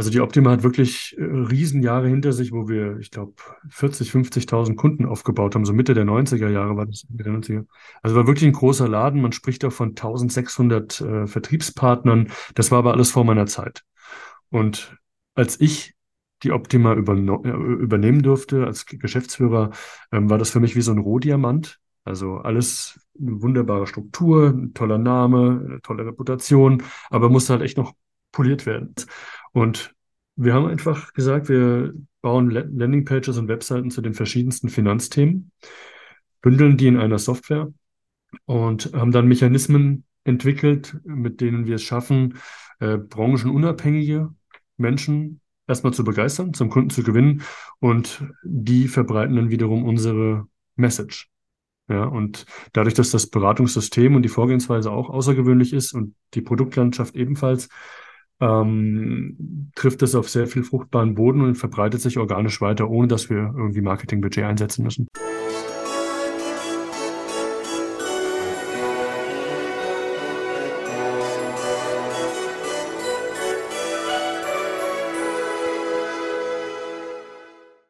Also die Optima hat wirklich äh, Riesenjahre hinter sich, wo wir, ich glaube, 40, 50.000 Kunden aufgebaut haben. So Mitte der 90er Jahre war das. Mitte der 90er. Also war wirklich ein großer Laden. Man spricht auch von 1600 äh, Vertriebspartnern. Das war aber alles vor meiner Zeit. Und als ich die Optima äh, übernehmen durfte als Geschäftsführer, ähm, war das für mich wie so ein Rohdiamant. Also alles eine wunderbare Struktur, ein toller Name, eine tolle Reputation, aber musste halt echt noch poliert werden. Und wir haben einfach gesagt, wir bauen La- Landingpages und Webseiten zu den verschiedensten Finanzthemen, bündeln die in einer Software und haben dann Mechanismen entwickelt, mit denen wir es schaffen, äh, branchenunabhängige Menschen erstmal zu begeistern, zum Kunden zu gewinnen und die verbreiten dann wiederum unsere Message. Ja, und dadurch, dass das Beratungssystem und die Vorgehensweise auch außergewöhnlich ist und die Produktlandschaft ebenfalls, ähm, trifft es auf sehr viel fruchtbaren Boden und verbreitet sich organisch weiter, ohne dass wir irgendwie Marketingbudget einsetzen müssen.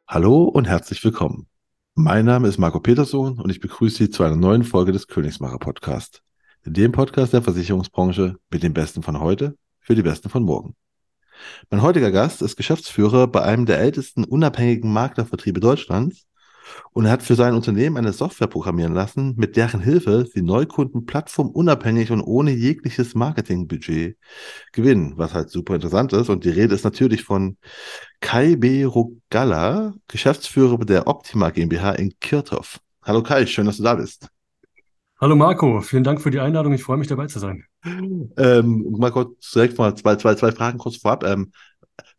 Hallo und herzlich willkommen. Mein Name ist Marco Peterson und ich begrüße Sie zu einer neuen Folge des Königsmacher Podcast. Dem Podcast der Versicherungsbranche mit den Besten von heute für die Besten von morgen. Mein heutiger Gast ist Geschäftsführer bei einem der ältesten unabhängigen Maklervertriebe Deutschlands und er hat für sein Unternehmen eine Software programmieren lassen, mit deren Hilfe sie Neukunden plattformunabhängig und ohne jegliches Marketingbudget gewinnen, was halt super interessant ist. Und die Rede ist natürlich von Kai B. Rogalla, Geschäftsführer der Optima GmbH in Kirchhoff. Hallo Kai, schön, dass du da bist. Hallo Marco, vielen Dank für die Einladung. Ich freue mich dabei zu sein. Ähm, mal kurz direkt mal zwei, zwei, zwei Fragen kurz vorab. Ähm,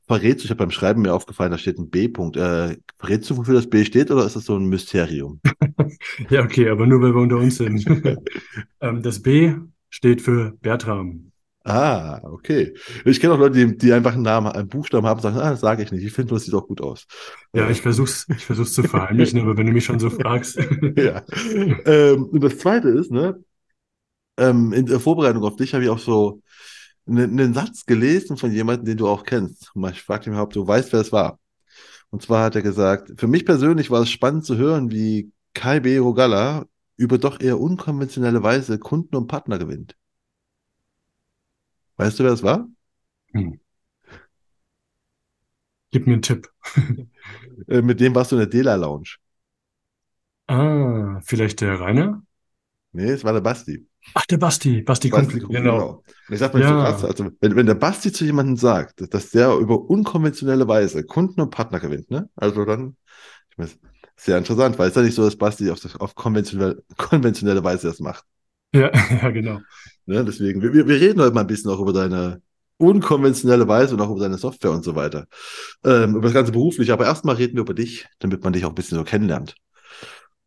verrätst du, ich habe beim Schreiben mir aufgefallen, da steht ein B-Punkt. Äh, verrätst du, wofür das B steht oder ist das so ein Mysterium? Ja, okay, aber nur weil wir unter uns sind. Ähm, das B steht für Bertram. Ah, okay. Ich kenne auch Leute, die, die einfach einen Namen, einen Buchstaben haben und sagen, ah, das sage ich nicht. Ich finde, das sieht auch gut aus. Ja, ich versuch's, ich versuch's zu verheimlichen, aber wenn du mich schon so fragst. ja. Ähm, und das Zweite ist, ne, ähm, in der Vorbereitung auf dich habe ich auch so einen, einen Satz gelesen von jemandem, den du auch kennst. Ich fragte mich, ob du weißt, wer es war. Und zwar hat er gesagt, für mich persönlich war es spannend zu hören, wie Kai B. Rogalla über doch eher unkonventionelle Weise Kunden und Partner gewinnt. Weißt du, wer es war? Hm. Gib mir einen Tipp. Äh, mit dem warst du in der Dela Lounge. Ah, vielleicht der Rainer? Nee, es war der Basti. Ach, der Basti, Basti Basti Kumpel, genau. genau. Ich sag mal so Ja. krass, also wenn, wenn der Basti zu jemandem sagt, dass der über unkonventionelle Weise Kunden und Partner gewinnt, ne? Also dann, ich meine, sehr interessant, weil es ja nicht so, dass Basti auf, auf konventionelle, konventionelle Weise das macht. Ja, ja, genau. Ne? Deswegen, wir, wir reden heute mal ein bisschen auch über deine unkonventionelle Weise und auch über deine Software und so weiter. Ähm, über das ganze berufliche, aber erstmal reden wir über dich, damit man dich auch ein bisschen so kennenlernt.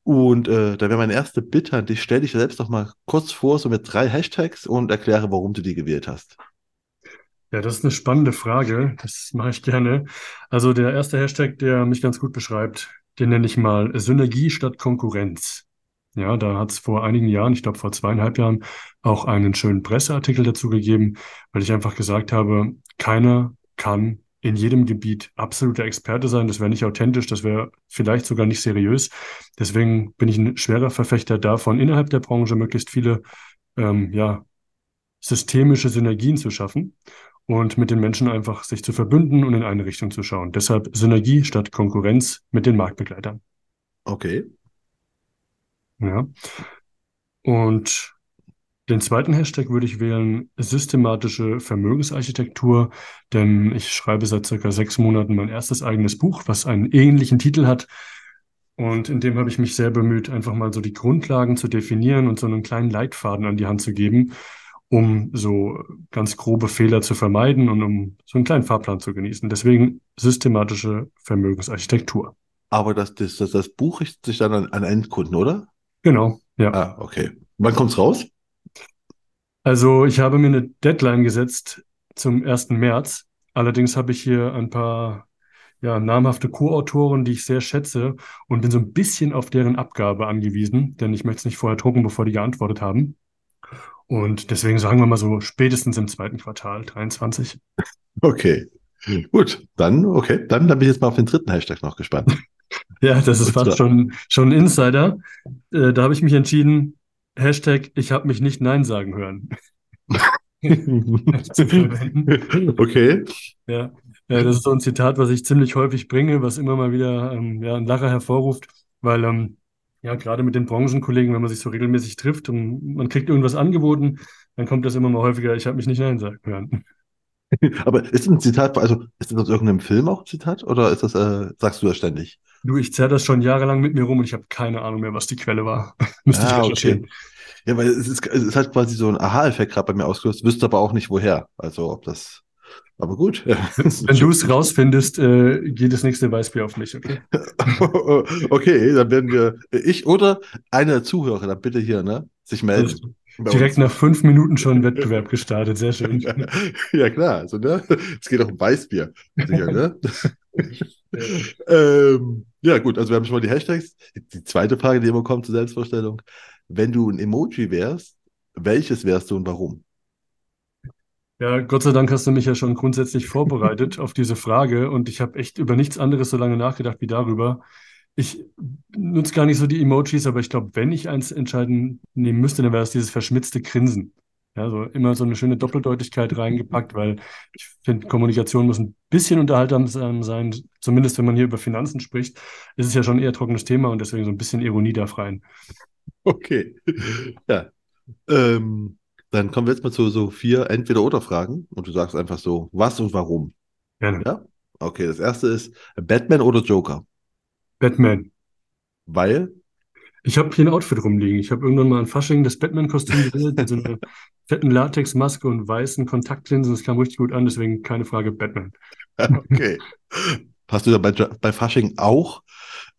Und äh, da wäre meine erste Bitte an dich, stell dich selbst doch mal kurz vor, so mit drei Hashtags und erkläre, warum du die gewählt hast. Ja, das ist eine spannende Frage. Das mache ich gerne. Also der erste Hashtag, der mich ganz gut beschreibt, den nenne ich mal Synergie statt Konkurrenz. Ja, da hat es vor einigen Jahren, ich glaube vor zweieinhalb Jahren, auch einen schönen Presseartikel dazu gegeben, weil ich einfach gesagt habe, keiner kann in jedem Gebiet absoluter Experte sein. Das wäre nicht authentisch, das wäre vielleicht sogar nicht seriös. Deswegen bin ich ein schwerer Verfechter davon, innerhalb der Branche möglichst viele ähm, ja, systemische Synergien zu schaffen und mit den Menschen einfach sich zu verbünden und in eine Richtung zu schauen. Deshalb Synergie statt Konkurrenz mit den Marktbegleitern. Okay. Ja. Und den zweiten Hashtag würde ich wählen, systematische Vermögensarchitektur, denn ich schreibe seit circa sechs Monaten mein erstes eigenes Buch, was einen ähnlichen Titel hat. Und in dem habe ich mich sehr bemüht, einfach mal so die Grundlagen zu definieren und so einen kleinen Leitfaden an die Hand zu geben, um so ganz grobe Fehler zu vermeiden und um so einen kleinen Fahrplan zu genießen. Deswegen systematische Vermögensarchitektur. Aber das, das, das, das Buch richtet sich dann an, an Endkunden, oder? Genau, ja. Ah, okay. Wann kommt's raus? Also ich habe mir eine Deadline gesetzt zum 1. März. Allerdings habe ich hier ein paar ja, namhafte Co-Autoren, die ich sehr schätze und bin so ein bisschen auf deren Abgabe angewiesen, denn ich möchte es nicht vorher drucken, bevor die geantwortet haben. Und deswegen sagen wir mal so spätestens im zweiten Quartal 23. Okay. Gut, dann, okay, dann, dann bin ich jetzt mal auf den dritten Hashtag noch gespannt. Ja, das ist fast schon, schon ein Insider. Äh, da habe ich mich entschieden, Hashtag, ich habe mich nicht Nein sagen hören. okay. Ja, äh, das ist so ein Zitat, was ich ziemlich häufig bringe, was immer mal wieder ähm, ja, einen Lacher hervorruft, weil ähm, ja, gerade mit den Branchenkollegen, wenn man sich so regelmäßig trifft und man kriegt irgendwas angeboten, dann kommt das immer mal häufiger, ich habe mich nicht Nein sagen hören. Aber ist das ein Zitat, also ist das aus irgendeinem Film auch ein Zitat oder ist das, äh, sagst du das ständig? Du, ich zerre das schon jahrelang mit mir rum und ich habe keine Ahnung mehr, was die Quelle war. Müsste ich Ah, recherchieren. okay. Ja, weil es ist, es hat quasi so ein Aha-Effekt gerade bei mir ausgelöst, wüsste aber auch nicht woher. Also ob das, aber gut. Wenn du es rausfindest, äh, geht das nächste Weißbier auf mich, okay? Okay, dann werden wir, ich oder einer der Zuhörer, dann bitte hier, ne, sich melden. Bei Direkt uns. nach fünf Minuten schon Wettbewerb gestartet, sehr schön. Ja, klar, also, ne, es geht auch um Weißbier. Sicher, ne? ähm, ja, gut, also wir haben schon mal die Hashtags. Die zweite Frage, die immer kommt zur Selbstvorstellung. Wenn du ein Emoji wärst, welches wärst du und warum? Ja, Gott sei Dank hast du mich ja schon grundsätzlich vorbereitet auf diese Frage und ich habe echt über nichts anderes so lange nachgedacht wie darüber. Ich nutze gar nicht so die Emojis, aber ich glaube, wenn ich eins entscheiden nehmen müsste, dann wäre es dieses verschmitzte Grinsen. Ja, so immer so eine schöne Doppeldeutigkeit reingepackt, weil ich finde, Kommunikation muss ein bisschen unterhaltsam sein, zumindest wenn man hier über Finanzen spricht. ist es ja schon eher trockenes Thema und deswegen so ein bisschen Ironie darf rein. Okay. Ja. Ähm, dann kommen wir jetzt mal zu so vier Entweder-Oder-Fragen und du sagst einfach so, was und warum. Gerne. Ja? Okay, das erste ist Batman oder Joker? Batman. Weil, Ich habe hier ein Outfit rumliegen. Ich habe irgendwann mal ein Fasching das Batman-Kostüm gewählt mit so einer fetten Latexmaske und weißen Kontaktlinsen. Das kam richtig gut an, deswegen keine Frage Batman. okay. Hast du da bei, bei Fasching auch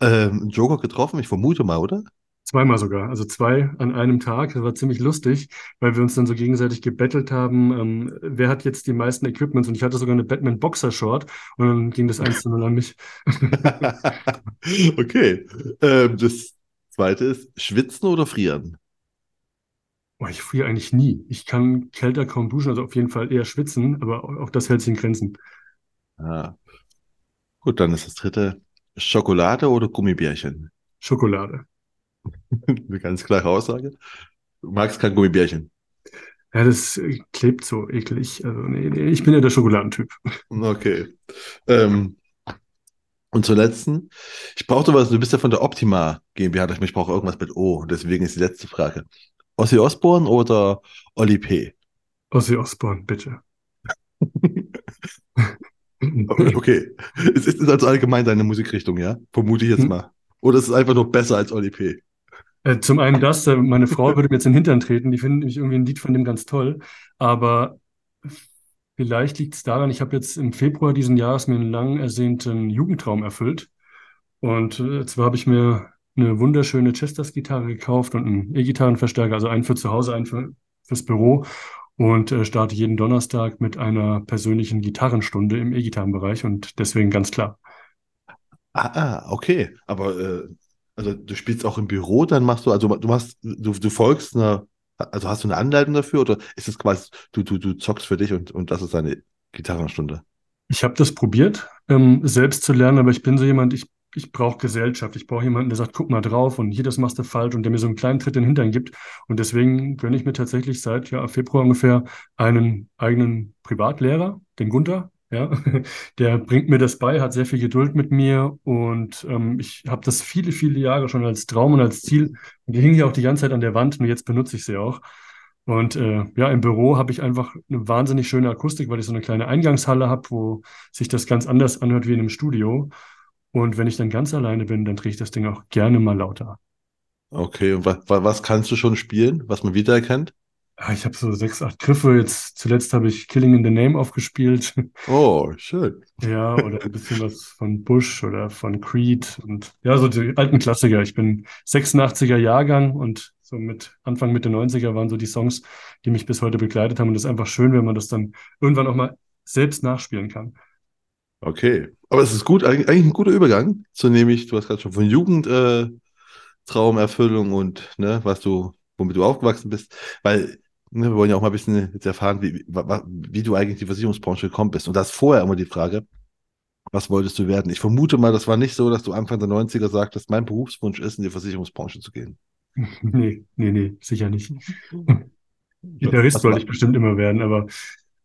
ähm, einen Joker getroffen? Ich vermute mal, oder? Zweimal sogar, also zwei an einem Tag. Das war ziemlich lustig, weil wir uns dann so gegenseitig gebettelt haben, ähm, wer hat jetzt die meisten Equipments und ich hatte sogar eine Batman Boxer Short und dann ging das eins zu null an mich. Okay. Ähm, das zweite ist Schwitzen oder Frieren? Boah, ich friere eigentlich nie. Ich kann kälter kaum duschen, also auf jeden Fall eher schwitzen, aber auch auch das hält sich in Grenzen. Ah. Gut, dann ist das dritte Schokolade oder Gummibärchen? Schokolade. Eine ganz klare Aussage. Du magst kein Gummibärchen. Ja, das klebt so eklig. Also nee, nee, ich bin ja der Schokoladentyp. Okay. Ähm, und zur letzten. Ich brauchte was, du bist ja von der Optima GmbH, ich brauche irgendwas mit O. Deswegen ist die letzte Frage. Ozzy Osbourne oder Oli P? Ozzy Osbourne, bitte. Okay. Es ist also allgemein deine Musikrichtung, ja? Vermute ich jetzt Hm. mal. Oder ist es einfach nur besser als Oli P? Äh, zum einen das, äh, meine Frau würde mir jetzt in den Hintern treten, die findet nämlich irgendwie ein Lied von dem ganz toll, aber vielleicht liegt es daran, ich habe jetzt im Februar diesen Jahres mir einen lang ersehnten Jugendtraum erfüllt und äh, zwar habe ich mir eine wunderschöne Chesters-Gitarre gekauft und einen E-Gitarrenverstärker, also einen für zu Hause, einen für, fürs Büro und äh, starte jeden Donnerstag mit einer persönlichen Gitarrenstunde im E-Gitarrenbereich und deswegen ganz klar. Ah, ah, okay. Aber äh, also du spielst auch im Büro, dann machst du, also du machst, du, du folgst einer, also hast du eine Anleitung dafür oder ist es quasi, du, du, du zockst für dich und, und das ist deine Gitarrenstunde? Ich habe das probiert, ähm, selbst zu lernen, aber ich bin so jemand, ich, ich brauche Gesellschaft. Ich brauche jemanden, der sagt, guck mal drauf und hier, das machst du falsch und der mir so einen kleinen Tritt in den Hintern gibt. Und deswegen gönne ich mir tatsächlich seit ja, Februar ungefähr einen eigenen Privatlehrer, den Gunther. Ja, der bringt mir das bei, hat sehr viel Geduld mit mir und ähm, ich habe das viele, viele Jahre schon als Traum und als Ziel. Die hingen ja auch die ganze Zeit an der Wand und jetzt benutze ich sie auch. Und äh, ja, im Büro habe ich einfach eine wahnsinnig schöne Akustik, weil ich so eine kleine Eingangshalle habe, wo sich das ganz anders anhört wie in einem Studio. Und wenn ich dann ganz alleine bin, dann drehe ich das Ding auch gerne mal lauter. Okay, und was, was kannst du schon spielen, was man wiedererkennt? Ah, Ich habe so sechs, acht Griffe. Jetzt zuletzt habe ich Killing in the Name aufgespielt. Oh, schön. Ja, oder ein bisschen was von Bush oder von Creed und ja, so die alten Klassiker. Ich bin 86er Jahrgang und so mit Anfang Mitte 90er waren so die Songs, die mich bis heute begleitet haben. Und das ist einfach schön, wenn man das dann irgendwann auch mal selbst nachspielen kann. Okay. Aber es ist gut, eigentlich, eigentlich ein guter Übergang zu nämlich, du hast gerade schon von Jugend, äh, Traumerfüllung und ne, was du, womit du aufgewachsen bist. Weil ne, wir wollen ja auch mal ein bisschen jetzt erfahren, wie, wie, wie du eigentlich in die Versicherungsbranche gekommen bist. Und da ist vorher immer die Frage, was wolltest du werden? Ich vermute mal, das war nicht so, dass du Anfang der 90er sagtest, mein Berufswunsch ist, in die Versicherungsbranche zu gehen. Nee, nee, nee, sicher nicht. Gitarrist wollte ich bestimmt immer werden, aber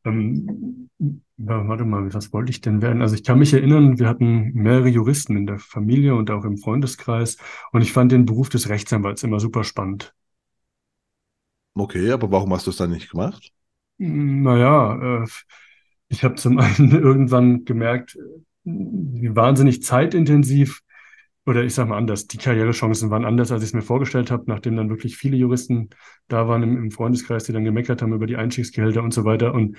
ähm, warte mal, was wollte ich denn werden? Also ich kann mich erinnern, wir hatten mehrere Juristen in der Familie und auch im Freundeskreis und ich fand den Beruf des Rechtsanwalts immer super spannend. Okay, aber warum hast du es dann nicht gemacht? Naja, äh, ich habe zum einen irgendwann gemerkt, wie wahnsinnig zeitintensiv oder ich sage mal anders, die Karrierechancen waren anders, als ich es mir vorgestellt habe, nachdem dann wirklich viele Juristen da waren im, im Freundeskreis, die dann gemeckert haben über die Einstiegsgehälter und so weiter. Und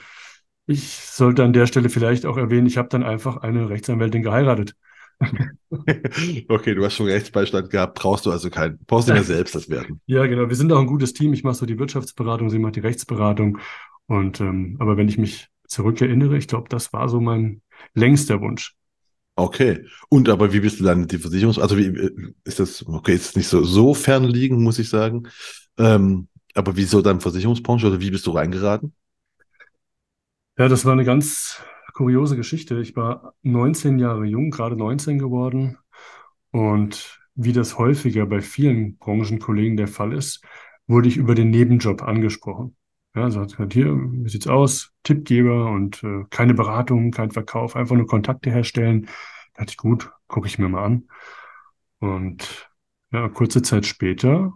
ich sollte an der Stelle vielleicht auch erwähnen, ich habe dann einfach eine Rechtsanwältin geheiratet. okay, du hast schon Rechtsbeistand gehabt, brauchst du also keinen, brauchst du ja selbst das werden. Ja, genau. Wir sind auch ein gutes Team. Ich mache so die Wirtschaftsberatung, sie macht die Rechtsberatung. Und ähm, aber wenn ich mich zurückerinnere, ich glaube, das war so mein längster Wunsch. Okay. Und aber wie bist du dann die Versicherungs... Also wie ist das, okay, ist nicht so, so fernliegend, muss ich sagen. Ähm, aber wieso dann Versicherungsbranche oder wie bist du reingeraten? Ja, das war eine ganz kuriose Geschichte. Ich war 19 Jahre jung, gerade 19 geworden. Und wie das häufiger bei vielen Branchenkollegen der Fall ist, wurde ich über den Nebenjob angesprochen. Ja, also hat gesagt, hier, wie sieht's aus? Tippgeber und äh, keine Beratung, kein Verkauf, einfach nur Kontakte herstellen. Da dachte ich, gut, gucke ich mir mal an. Und ja, kurze Zeit später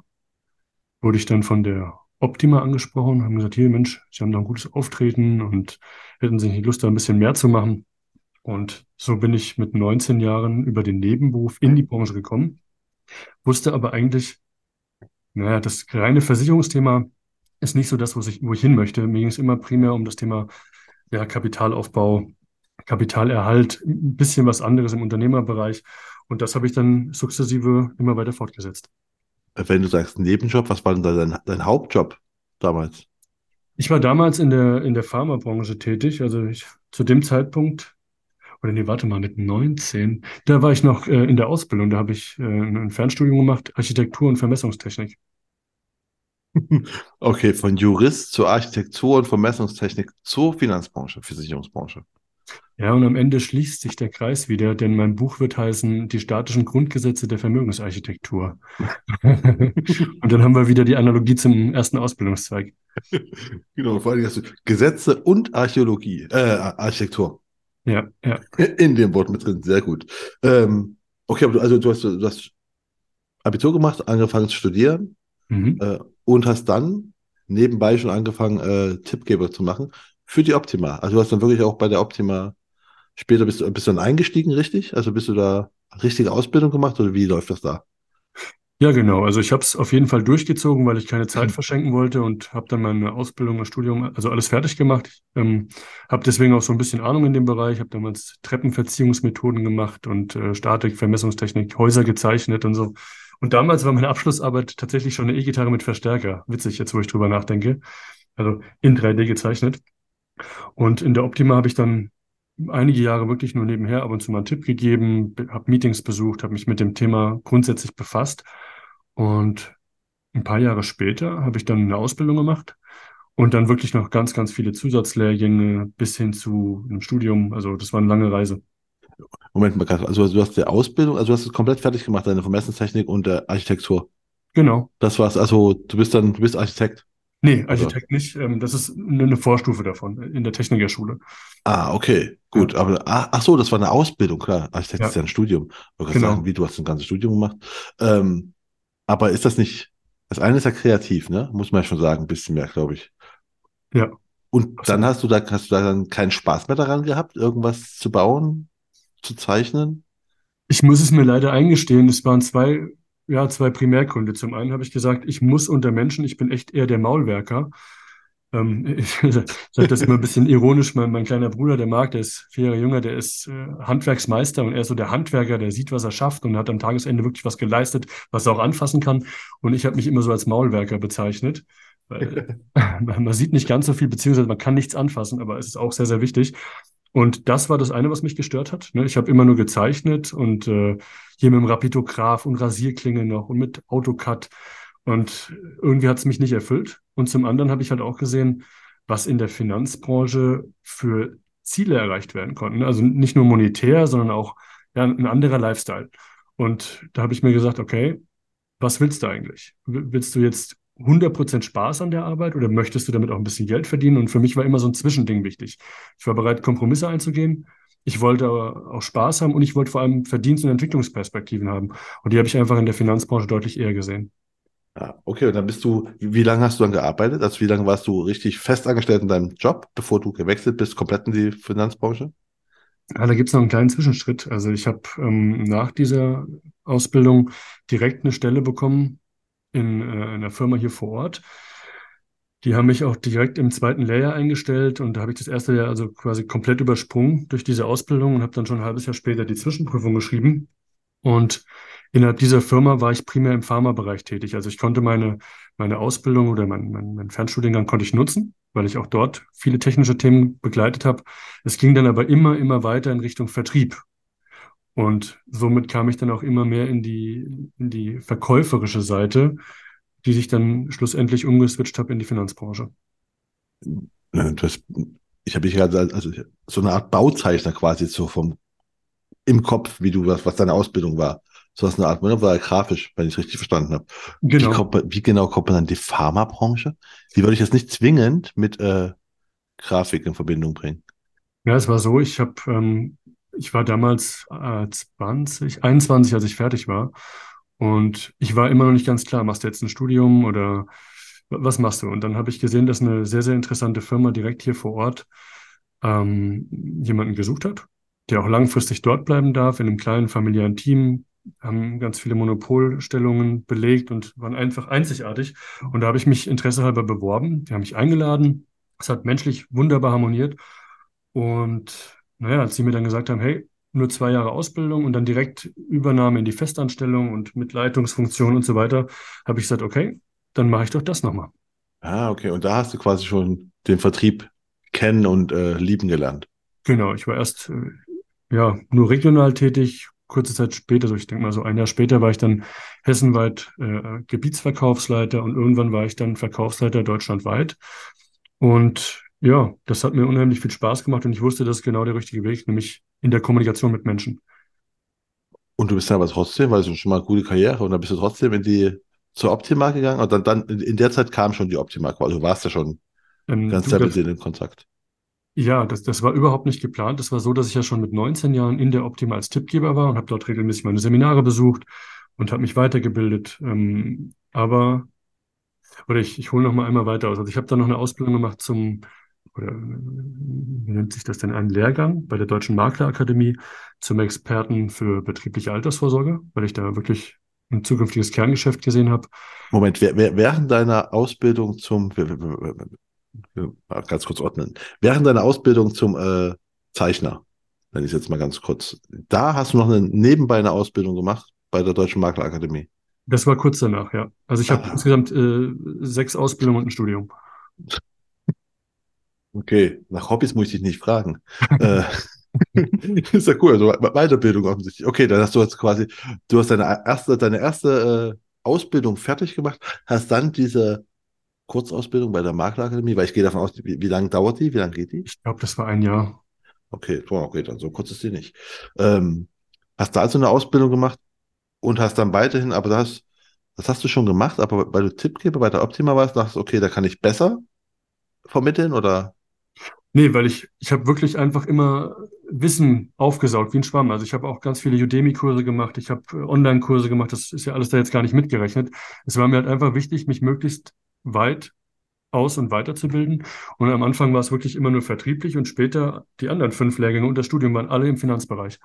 wurde ich dann von der Optima angesprochen, haben gesagt, hier Mensch, Sie haben da ein gutes Auftreten und hätten Sie nicht Lust, da ein bisschen mehr zu machen. Und so bin ich mit 19 Jahren über den Nebenberuf in die Branche gekommen, wusste aber eigentlich, naja, das reine Versicherungsthema ist nicht so das, wo ich, wo ich hin möchte. Mir ging es immer primär um das Thema ja, Kapitalaufbau, Kapitalerhalt, ein bisschen was anderes im Unternehmerbereich. Und das habe ich dann sukzessive immer weiter fortgesetzt. Wenn du sagst Nebenjob, was war denn da dein, dein Hauptjob damals? Ich war damals in der, in der Pharmabranche tätig. Also ich, zu dem Zeitpunkt, oder nee, warte mal, mit 19, da war ich noch äh, in der Ausbildung. Da habe ich äh, ein Fernstudium gemacht, Architektur und Vermessungstechnik. Okay, von Jurist zur Architektur und Vermessungstechnik zur Finanzbranche, Versicherungsbranche. Ja, und am Ende schließt sich der Kreis wieder, denn mein Buch wird heißen Die statischen Grundgesetze der Vermögensarchitektur. und dann haben wir wieder die Analogie zum ersten Ausbildungszweig. Genau, vor allem hast du Gesetze und Archäologie, äh, Architektur. Ja, ja. In dem Wort mit drin, sehr gut. Ähm, okay, aber du, also du hast, du hast Abitur gemacht, angefangen zu studieren mhm. äh, und hast dann nebenbei schon angefangen, äh, Tippgeber zu machen für die Optima. Also du hast dann wirklich auch bei der Optima später bist du, bist du dann eingestiegen, richtig? Also bist du da richtige Ausbildung gemacht oder wie läuft das da? Ja, genau. Also ich habe es auf jeden Fall durchgezogen, weil ich keine Zeit verschenken wollte und habe dann meine Ausbildung, mein Studium, also alles fertig gemacht. Ähm, habe deswegen auch so ein bisschen Ahnung in dem Bereich. Habe damals Treppenverziehungsmethoden gemacht und äh, Statik, Vermessungstechnik, Häuser gezeichnet und so. Und damals war meine Abschlussarbeit tatsächlich schon eine E-Gitarre mit Verstärker. Witzig, jetzt wo ich drüber nachdenke. Also in 3D gezeichnet. Und in der Optima habe ich dann einige Jahre wirklich nur nebenher ab und zu mal einen Tipp gegeben, habe Meetings besucht, habe mich mit dem Thema grundsätzlich befasst. Und ein paar Jahre später habe ich dann eine Ausbildung gemacht und dann wirklich noch ganz, ganz viele Zusatzlehrgänge bis hin zu einem Studium. Also das war eine lange Reise. Moment mal, also du hast die Ausbildung, also du hast es komplett fertig gemacht, deine Vermessungstechnik und der Architektur. Genau. Das war's. Also du bist dann, du bist Architekt. Nee, Architekt also. nicht. Ähm, das ist eine Vorstufe davon in der Technikerschule. Ah, okay, gut. Ja. Aber ach, ach, so, das war eine Ausbildung, klar. Architekt ja. ist ja ein Studium. Ich genau. sagen, wie du hast ein ganzes Studium gemacht. Ähm, aber ist das nicht? Das eine ist ja kreativ, ne? Muss man ja schon sagen, ein bisschen mehr, glaube ich. Ja. Und dann hast du da hast du da dann keinen Spaß mehr daran gehabt, irgendwas zu bauen, zu zeichnen? Ich muss es mir leider eingestehen. Es waren zwei ja, zwei Primärgründe. Zum einen habe ich gesagt, ich muss unter Menschen, ich bin echt eher der Maulwerker. Ähm, ich sage das immer ein bisschen ironisch. Mein, mein, kleiner Bruder, der Marc, der ist vier Jahre jünger, der ist äh, Handwerksmeister und er ist so der Handwerker, der sieht, was er schafft und hat am Tagesende wirklich was geleistet, was er auch anfassen kann. Und ich habe mich immer so als Maulwerker bezeichnet. Weil, man sieht nicht ganz so viel, beziehungsweise man kann nichts anfassen, aber es ist auch sehr, sehr wichtig. Und das war das eine, was mich gestört hat. Ne? Ich habe immer nur gezeichnet und äh, hier mit dem Rapidograph und Rasierklinge noch und mit AutoCAD. Und irgendwie hat es mich nicht erfüllt. Und zum anderen habe ich halt auch gesehen, was in der Finanzbranche für Ziele erreicht werden konnten. Also nicht nur monetär, sondern auch ja, ein anderer Lifestyle. Und da habe ich mir gesagt, okay, was willst du eigentlich? Willst du jetzt 100% Spaß an der Arbeit oder möchtest du damit auch ein bisschen Geld verdienen? Und für mich war immer so ein Zwischending wichtig. Ich war bereit, Kompromisse einzugehen. Ich wollte auch Spaß haben und ich wollte vor allem Verdienst- und Entwicklungsperspektiven haben. Und die habe ich einfach in der Finanzbranche deutlich eher gesehen. Ja, okay, und dann bist du, wie lange hast du dann gearbeitet? Also wie lange warst du richtig festangestellt in deinem Job, bevor du gewechselt bist, komplett in die Finanzbranche? Ja, da gibt es noch einen kleinen Zwischenschritt. Also ich habe ähm, nach dieser Ausbildung direkt eine Stelle bekommen in, äh, in einer Firma hier vor Ort. Die haben mich auch direkt im zweiten Lehrjahr eingestellt und da habe ich das erste Jahr also quasi komplett übersprungen durch diese Ausbildung und habe dann schon ein halbes Jahr später die Zwischenprüfung geschrieben. Und innerhalb dieser Firma war ich primär im Pharmabereich tätig. Also ich konnte meine, meine Ausbildung oder mein, mein, mein Fernstudiengang konnte ich nutzen, weil ich auch dort viele technische Themen begleitet habe. Es ging dann aber immer, immer weiter in Richtung Vertrieb. Und somit kam ich dann auch immer mehr in die, in die verkäuferische Seite, die sich dann schlussendlich umgeswitcht habe in die Finanzbranche. Das, ich habe mich gerade also so eine Art Bauzeichner quasi so vom im Kopf, wie du was, was deine Ausbildung war. So was eine Art, ne, war grafisch, wenn ich es richtig verstanden habe. Genau. Wie, kommt, wie genau kommt man dann die Pharmabranche? Die würde ich jetzt nicht zwingend mit äh, Grafik in Verbindung bringen. Ja, es war so, ich habe, ähm, ich war damals äh, 20, 21, als ich fertig war. Und ich war immer noch nicht ganz klar, machst du jetzt ein Studium oder was machst du? Und dann habe ich gesehen, dass eine sehr, sehr interessante Firma direkt hier vor Ort ähm, jemanden gesucht hat, der auch langfristig dort bleiben darf, in einem kleinen familiären Team, haben ganz viele Monopolstellungen belegt und waren einfach einzigartig. Und da habe ich mich interessehalber beworben. Die haben mich eingeladen. Es hat menschlich wunderbar harmoniert. Und naja, als sie mir dann gesagt haben, hey, nur zwei Jahre Ausbildung und dann direkt Übernahme in die Festanstellung und mit Leitungsfunktion und so weiter, habe ich gesagt, okay, dann mache ich doch das nochmal. Ah, okay. Und da hast du quasi schon den Vertrieb kennen und äh, lieben gelernt. Genau, ich war erst äh, ja nur regional tätig. Kurze Zeit später, so ich denke mal so ein Jahr später, war ich dann hessenweit äh, Gebietsverkaufsleiter und irgendwann war ich dann Verkaufsleiter deutschlandweit. Und ja, das hat mir unheimlich viel Spaß gemacht und ich wusste, das ist genau der richtige Weg, nämlich in der Kommunikation mit Menschen. Und du bist dann aber trotzdem, weil du schon mal eine gute Karriere und dann bist du trotzdem in die zur Optima gegangen und dann, dann in der Zeit kam schon die Optima. Du warst ja schon ähm, ganz Zeit mit denen in Kontakt. Ja, das, das war überhaupt nicht geplant. Das war so, dass ich ja schon mit 19 Jahren in der Optima als Tippgeber war und habe dort regelmäßig meine Seminare besucht und habe mich weitergebildet. Ähm, aber, oder ich, ich hole noch mal einmal weiter aus. Also ich habe dann noch eine Ausbildung gemacht zum oder wie nennt sich das denn, einen Lehrgang bei der Deutschen Maklerakademie zum Experten für betriebliche Altersvorsorge, weil ich da wirklich ein zukünftiges Kerngeschäft gesehen habe. Moment, während deiner Ausbildung zum, ganz kurz ordnen, während deiner Ausbildung zum äh, Zeichner, wenn ich jetzt mal ganz kurz, da hast du noch eine nebenbei eine Ausbildung gemacht bei der Deutschen Maklerakademie. Das war kurz danach, ja. Also ich habe ah. insgesamt äh, sechs Ausbildungen und ein Studium. Okay, nach Hobbys muss ich dich nicht fragen. äh, ist ja cool, also Weiterbildung offensichtlich. Okay, dann hast du jetzt quasi, du hast deine erste, deine erste äh, Ausbildung fertig gemacht, hast dann diese Kurzausbildung bei der Maklerakademie, weil ich gehe davon aus, wie, wie lange dauert die, wie lange geht die? Ich glaube, das war ein Jahr. Okay, okay, dann so kurz ist die nicht. Ähm, hast da also eine Ausbildung gemacht und hast dann weiterhin, aber das, das hast du schon gemacht, aber weil du Tippgeber bei der Optima warst, dachtest okay, da kann ich besser vermitteln oder? Nee, weil ich, ich habe wirklich einfach immer Wissen aufgesaugt, wie ein Schwamm. Also ich habe auch ganz viele Udemy-Kurse gemacht, ich habe äh, Online-Kurse gemacht, das ist ja alles da jetzt gar nicht mitgerechnet. Es war mir halt einfach wichtig, mich möglichst weit aus- und weiterzubilden. Und am Anfang war es wirklich immer nur vertrieblich und später die anderen fünf Lehrgänge und das Studium waren alle im Finanzbereich.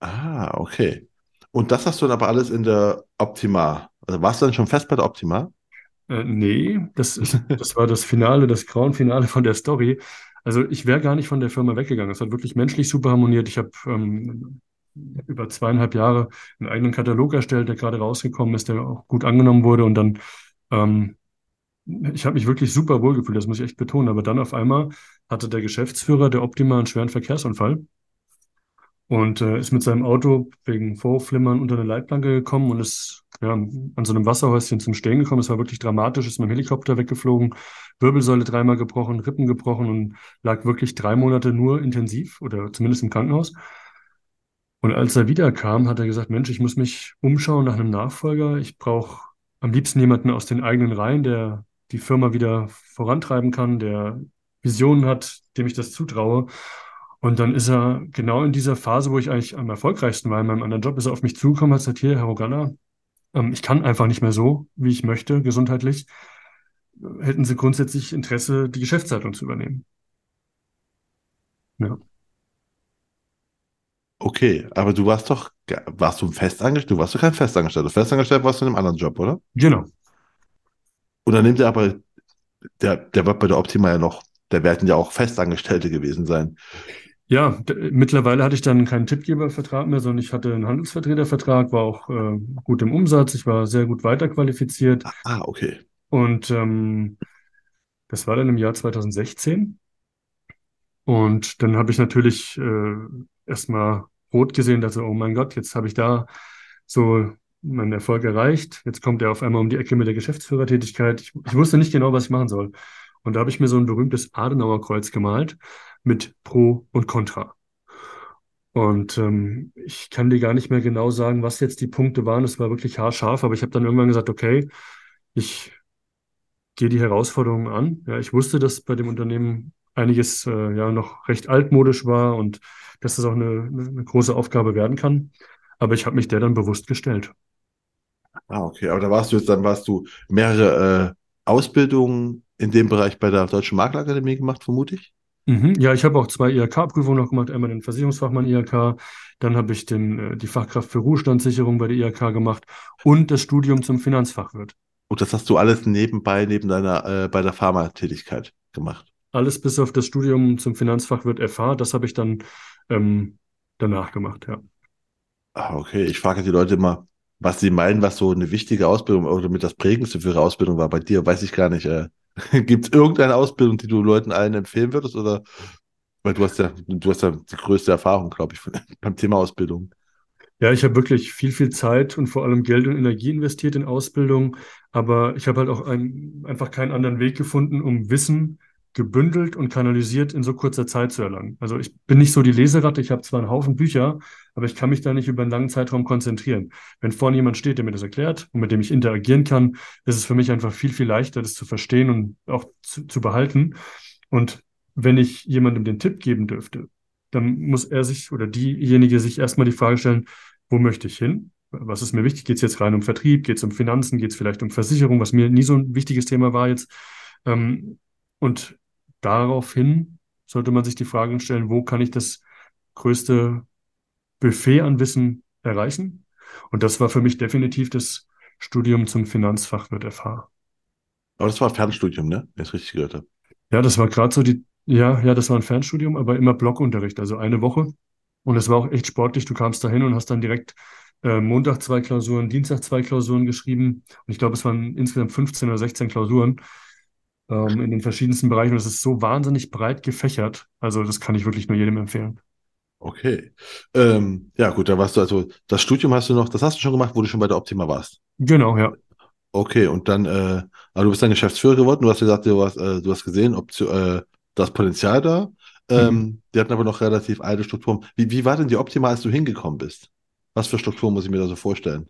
Ah, okay. Und das hast du dann aber alles in der Optima. Also warst du dann schon fest bei der Optima? Äh, nee, das, ist, das war das Finale, das Grauenfinale von der Story. Also ich wäre gar nicht von der Firma weggegangen. Es hat wirklich menschlich super harmoniert. Ich habe ähm, über zweieinhalb Jahre einen eigenen Katalog erstellt, der gerade rausgekommen ist, der auch gut angenommen wurde. Und dann, ähm, ich habe mich wirklich super wohl gefühlt, das muss ich echt betonen. Aber dann auf einmal hatte der Geschäftsführer der Optima einen schweren Verkehrsunfall und äh, ist mit seinem Auto wegen Vorflimmern unter eine Leitplanke gekommen und ist ja, an so einem Wasserhäuschen zum Stehen gekommen. Es war wirklich dramatisch, ist mit dem Helikopter weggeflogen, Wirbelsäule dreimal gebrochen, Rippen gebrochen und lag wirklich drei Monate nur intensiv oder zumindest im Krankenhaus. Und als er wiederkam, hat er gesagt, Mensch, ich muss mich umschauen nach einem Nachfolger. Ich brauche am liebsten jemanden aus den eigenen Reihen, der die Firma wieder vorantreiben kann, der Visionen hat, dem ich das zutraue. Und dann ist er genau in dieser Phase, wo ich eigentlich am erfolgreichsten war in meinem anderen Job, ist er auf mich zugekommen und hat gesagt, hier, Herr Rogana, ähm, ich kann einfach nicht mehr so, wie ich möchte, gesundheitlich. Hätten Sie grundsätzlich Interesse, die Geschäftsleitung zu übernehmen? Ja. Okay, aber du warst doch, warst du festangestellt? Du warst doch kein Festangestellter. Festangestellt warst du in einem anderen Job, oder? Genau. Und dann nimmt er aber, der, der wird bei der Optima ja noch, der werden ja auch Festangestellte gewesen sein. Ja, mittlerweile hatte ich dann keinen Tippgebervertrag mehr, sondern ich hatte einen Handelsvertretervertrag, war auch äh, gut im Umsatz, ich war sehr gut weiterqualifiziert. Ah, okay. Und ähm, das war dann im Jahr 2016. Und dann habe ich natürlich äh, erstmal rot gesehen, dass oh mein Gott, jetzt habe ich da so meinen Erfolg erreicht. Jetzt kommt er auf einmal um die Ecke mit der Geschäftsführertätigkeit. Ich, ich wusste nicht genau, was ich machen soll. Und da habe ich mir so ein berühmtes Adenauerkreuz gemalt mit Pro und Contra. Und ähm, ich kann dir gar nicht mehr genau sagen, was jetzt die Punkte waren. Es war wirklich haarscharf, aber ich habe dann irgendwann gesagt, okay, ich gehe die Herausforderungen an. Ja, ich wusste, dass bei dem Unternehmen einiges äh, ja noch recht altmodisch war und dass das auch eine, eine große Aufgabe werden kann. Aber ich habe mich der dann bewusst gestellt. Ah, okay. Aber da warst du jetzt, dann warst du mehrere äh, Ausbildungen in dem Bereich bei der Deutschen Maklerakademie gemacht, vermute ich? Mhm. Ja, ich habe auch zwei IHK-Prüfungen noch gemacht. Einmal den Versicherungsfachmann IHK, dann habe ich den, äh, die Fachkraft für Ruhestandssicherung bei der IHK gemacht und das Studium zum Finanzfachwirt. Und das hast du alles nebenbei, neben deiner, äh, bei der Pharmatätigkeit gemacht? Alles bis auf das Studium zum Finanzfachwirt FH, das habe ich dann ähm, danach gemacht, ja. Ah, okay. Ich frage die Leute immer, was sie meinen, was so eine wichtige Ausbildung oder mit das Prägendste für ihre Ausbildung war. Bei dir weiß ich gar nicht. Äh, Gibt es irgendeine Ausbildung, die du Leuten allen empfehlen würdest? Oder weil du hast ja, du hast ja die größte Erfahrung, glaube ich, beim Thema Ausbildung. Ja, ich habe wirklich viel, viel Zeit und vor allem Geld und Energie investiert in Ausbildung, aber ich habe halt auch ein, einfach keinen anderen Weg gefunden, um Wissen gebündelt und kanalisiert in so kurzer Zeit zu erlangen. Also ich bin nicht so die Leseratte, ich habe zwar einen Haufen Bücher, aber ich kann mich da nicht über einen langen Zeitraum konzentrieren. Wenn vorne jemand steht, der mir das erklärt und mit dem ich interagieren kann, ist es für mich einfach viel, viel leichter, das zu verstehen und auch zu, zu behalten. Und wenn ich jemandem den Tipp geben dürfte, dann muss er sich oder diejenige sich erstmal die Frage stellen, wo möchte ich hin? Was ist mir wichtig? Geht es jetzt rein um Vertrieb? Geht es um Finanzen? Geht es vielleicht um Versicherung, was mir nie so ein wichtiges Thema war jetzt? Ähm, und daraufhin sollte man sich die Frage stellen, wo kann ich das größte Buffet an Wissen erreichen? Und das war für mich definitiv das Studium zum Finanzfachwirt FH. Aber das war ein Fernstudium, ne? Wenn ich es richtig gehört habe. Ja, das war gerade so die, ja, ja, das war ein Fernstudium, aber immer Blockunterricht, also eine Woche. Und es war auch echt sportlich. Du kamst da hin und hast dann direkt äh, Montag zwei Klausuren, Dienstag zwei Klausuren geschrieben. Und ich glaube, es waren insgesamt 15 oder 16 Klausuren ähm, in den verschiedensten Bereichen. Das ist so wahnsinnig breit gefächert. Also das kann ich wirklich nur jedem empfehlen. Okay. Ähm, ja, gut, da warst du also, das Studium hast du noch, das hast du schon gemacht, wo du schon bei der Optima warst. Genau, ja. Okay, und dann, äh, also du bist dann Geschäftsführer geworden, du hast gesagt, du hast, äh, du hast gesehen, ob äh, das Potenzial da. Ähm, mhm. Die hatten aber noch relativ alte Strukturen. Wie, wie war denn die Optima, als du hingekommen bist? Was für Strukturen muss ich mir da so vorstellen?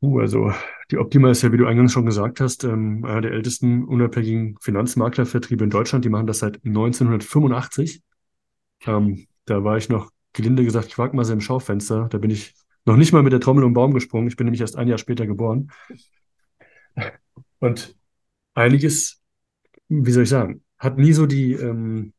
Uh, also die Optima ist ja, wie du eingangs schon gesagt hast, ähm, einer der ältesten unabhängigen Finanzmaklervertriebe in Deutschland. Die machen das seit 1985. Ähm, da war ich noch, gelinde gesagt, Quackmasse im Schaufenster. Da bin ich noch nicht mal mit der Trommel um den Baum gesprungen. Ich bin nämlich erst ein Jahr später geboren. Und einiges, wie soll ich sagen, hat nie so die, ähm,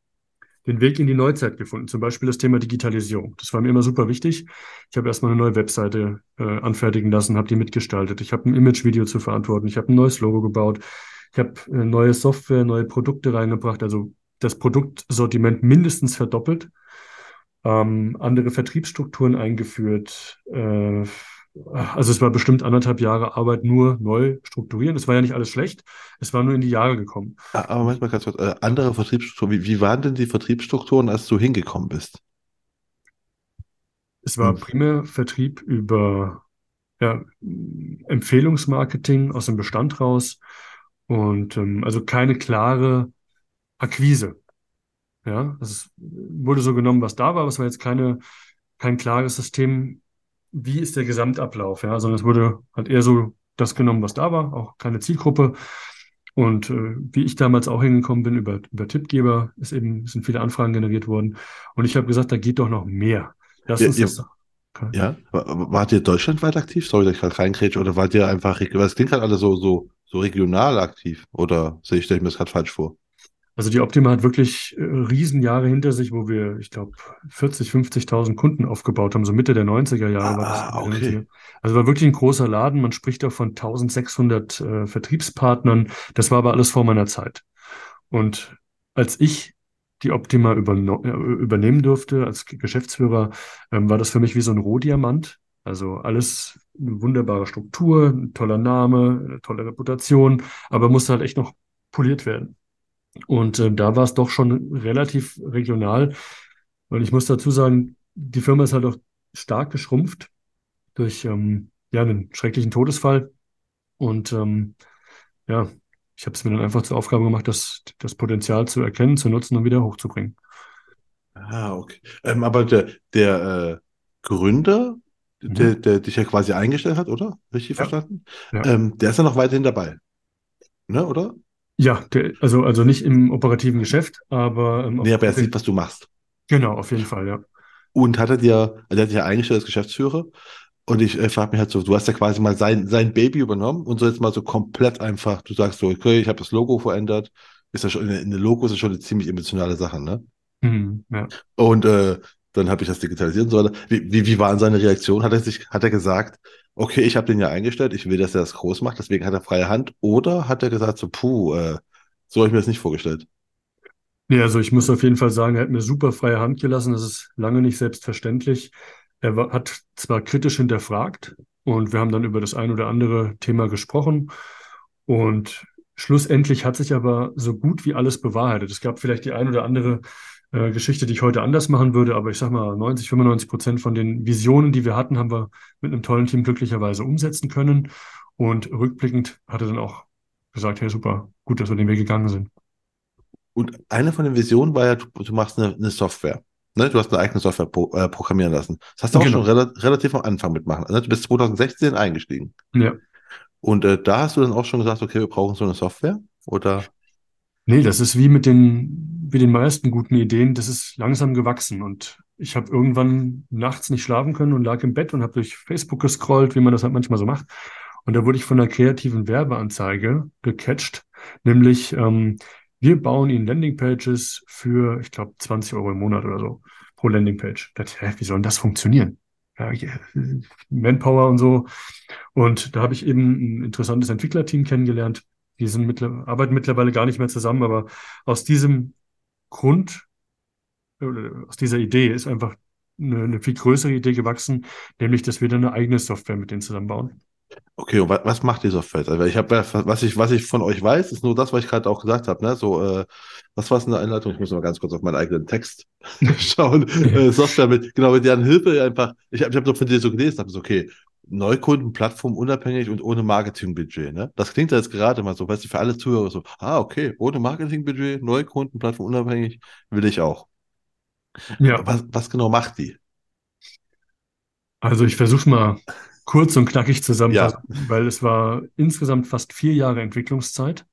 den Weg in die Neuzeit gefunden. Zum Beispiel das Thema Digitalisierung. Das war mir immer super wichtig. Ich habe erstmal eine neue Webseite äh, anfertigen lassen, habe die mitgestaltet. Ich habe ein Image-Video zu verantworten. Ich habe ein neues Logo gebaut. Ich habe äh, neue Software, neue Produkte reingebracht. Also das Produktsortiment mindestens verdoppelt. Ähm, andere Vertriebsstrukturen eingeführt. Äh, also es war bestimmt anderthalb Jahre Arbeit nur neu strukturieren. Es war ja nicht alles schlecht, es war nur in die Jahre gekommen. Ah, aber manchmal ganz kurz, äh, andere Vertriebsstrukturen, wie, wie waren denn die Vertriebsstrukturen, als du hingekommen bist? Es war hm. primär Vertrieb über ja, Empfehlungsmarketing aus dem Bestand raus und ähm, also keine klare Akquise. Ja, es wurde so genommen, was da war, aber es war jetzt keine, kein klares System, wie ist der Gesamtablauf, ja, sondern es wurde halt eher so das genommen, was da war, auch keine Zielgruppe. Und äh, wie ich damals auch hingekommen bin über, über Tippgeber, ist eben, sind viele Anfragen generiert worden. Und ich habe gesagt, da geht doch noch mehr. Lass Ja, uns ihr, das. Okay. ja, Wa- wart ihr deutschlandweit aktiv? Sorry, dass ich gerade reingrätsche. Oder wart ihr einfach, weil es klingt halt alle so, so, so regional aktiv? Oder sehe ich, stelle ich mir das gerade falsch vor? Also die Optima hat wirklich äh, Riesenjahre hinter sich, wo wir, ich glaube, 40, 50.000 Kunden aufgebaut haben. So Mitte der 90er Jahre war das. Ah, okay. 90er. Also war wirklich ein großer Laden. Man spricht auch von 1600 äh, Vertriebspartnern. Das war aber alles vor meiner Zeit. Und als ich die Optima äh, übernehmen durfte als Geschäftsführer, ähm, war das für mich wie so ein Rohdiamant. Also alles eine wunderbare Struktur, ein toller Name, eine tolle Reputation, aber musste halt echt noch poliert werden. Und äh, da war es doch schon relativ regional. Und ich muss dazu sagen, die Firma ist halt auch stark geschrumpft durch ähm, ja, einen schrecklichen Todesfall. Und ähm, ja, ich habe es mir dann einfach zur Aufgabe gemacht, das, das Potenzial zu erkennen, zu nutzen und wieder hochzubringen. Ah, okay. Ähm, aber der, der äh, Gründer, der, Mhm. der dich ja quasi eingestellt hat, oder? Richtig Ja, verstanden? ja. Ähm, der ist ja noch weiterhin dabei, ne, oder? Ja, der, also, also nicht im operativen Geschäft, aber ähm, Nee, aber er sieht, was du machst. genau, auf jeden Fall, ja. Und hat er dir, also er hat dich ja eingestellt als Geschäftsführer. Und ich äh, frage mich halt so, du hast ja quasi mal sein, sein Baby übernommen und so jetzt mal so komplett einfach, du sagst so, okay, ich habe das Logo verändert. Ist ja schon, in der Logo ist ja schon eine ziemlich emotionale Sache, ne? Mhm, ja. Und äh, dann habe ich das digitalisiert und so weiter. Wie, wie, wie war denn seine Reaktion? Hat er sich, hat er gesagt, okay, ich habe den ja eingestellt, ich will, dass er das groß macht, deswegen hat er freie Hand? Oder hat er gesagt, so, puh, äh, so habe ich mir das nicht vorgestellt? Nee, also ich muss auf jeden Fall sagen, er hat mir super freie Hand gelassen. Das ist lange nicht selbstverständlich. Er war, hat zwar kritisch hinterfragt und wir haben dann über das ein oder andere Thema gesprochen und schlussendlich hat sich aber so gut wie alles bewahrheitet. Es gab vielleicht die ein oder andere äh, Geschichte, die ich heute anders machen würde, aber ich sag mal, 90, 95 Prozent von den Visionen, die wir hatten, haben wir mit einem tollen Team glücklicherweise umsetzen können. Und rückblickend hat er dann auch gesagt, hey, super, gut, dass wir den Weg gegangen sind. Und eine von den Visionen war ja, du, du machst eine, eine Software. Ne? Du hast eine eigene Software pro, äh, programmieren lassen. Das hast du auch schon Genau. rela relativ am Anfang mitmachen. Ne? Du bist 2016 eingestiegen. Ja. Und äh, da hast du dann auch schon gesagt, okay, wir brauchen so eine Software? Oder? Nee, das ist wie mit den, wie den meisten guten Ideen, das ist langsam gewachsen. Und ich habe irgendwann nachts nicht schlafen können und lag im Bett und habe durch Facebook gescrollt, wie man das halt manchmal so macht. Und da wurde ich von einer kreativen Werbeanzeige gecatcht, nämlich ähm, wir bauen Ihnen Landingpages für, ich glaube, 20 Euro im Monat oder so pro Landingpage. Da dachte hä, wie soll denn das funktionieren? Ja, ja, Manpower und so. Und da habe ich eben ein interessantes Entwicklerteam kennengelernt. Die sind mittler arbeiten mittlerweile gar nicht mehr zusammen, aber aus diesem Grund, oder aus dieser Idee ist einfach eine, eine viel größere Idee gewachsen, nämlich, dass wir dann eine eigene Software mit denen zusammenbauen. Okay, und wa was macht die Software? Also ich habe, was ich, was ich von euch weiß, ist nur das, was ich gerade auch gesagt habe. Ne? So, äh, was war es in der Einleitung? Ich muss mal ganz kurz auf meinen eigenen Text schauen. Äh, Software mit, genau, mit deren Hilfe einfach. Ich habe ich hab so von dir so gelesen, habe so, okay, Neukunden, Plattform unabhängig und ohne Marketingbudget. Ne? Das klingt jetzt gerade mal so, weißt du, für alle Zuhörer so, ah, okay, ohne Marketingbudget, Neukunden, Plattform unabhängig, will ich auch. Ja, Was, was genau macht die? also ich versuche mal kurz und knackig zusammenfassen, Ja, weil es war insgesamt fast vier Jahre Entwicklungszeit.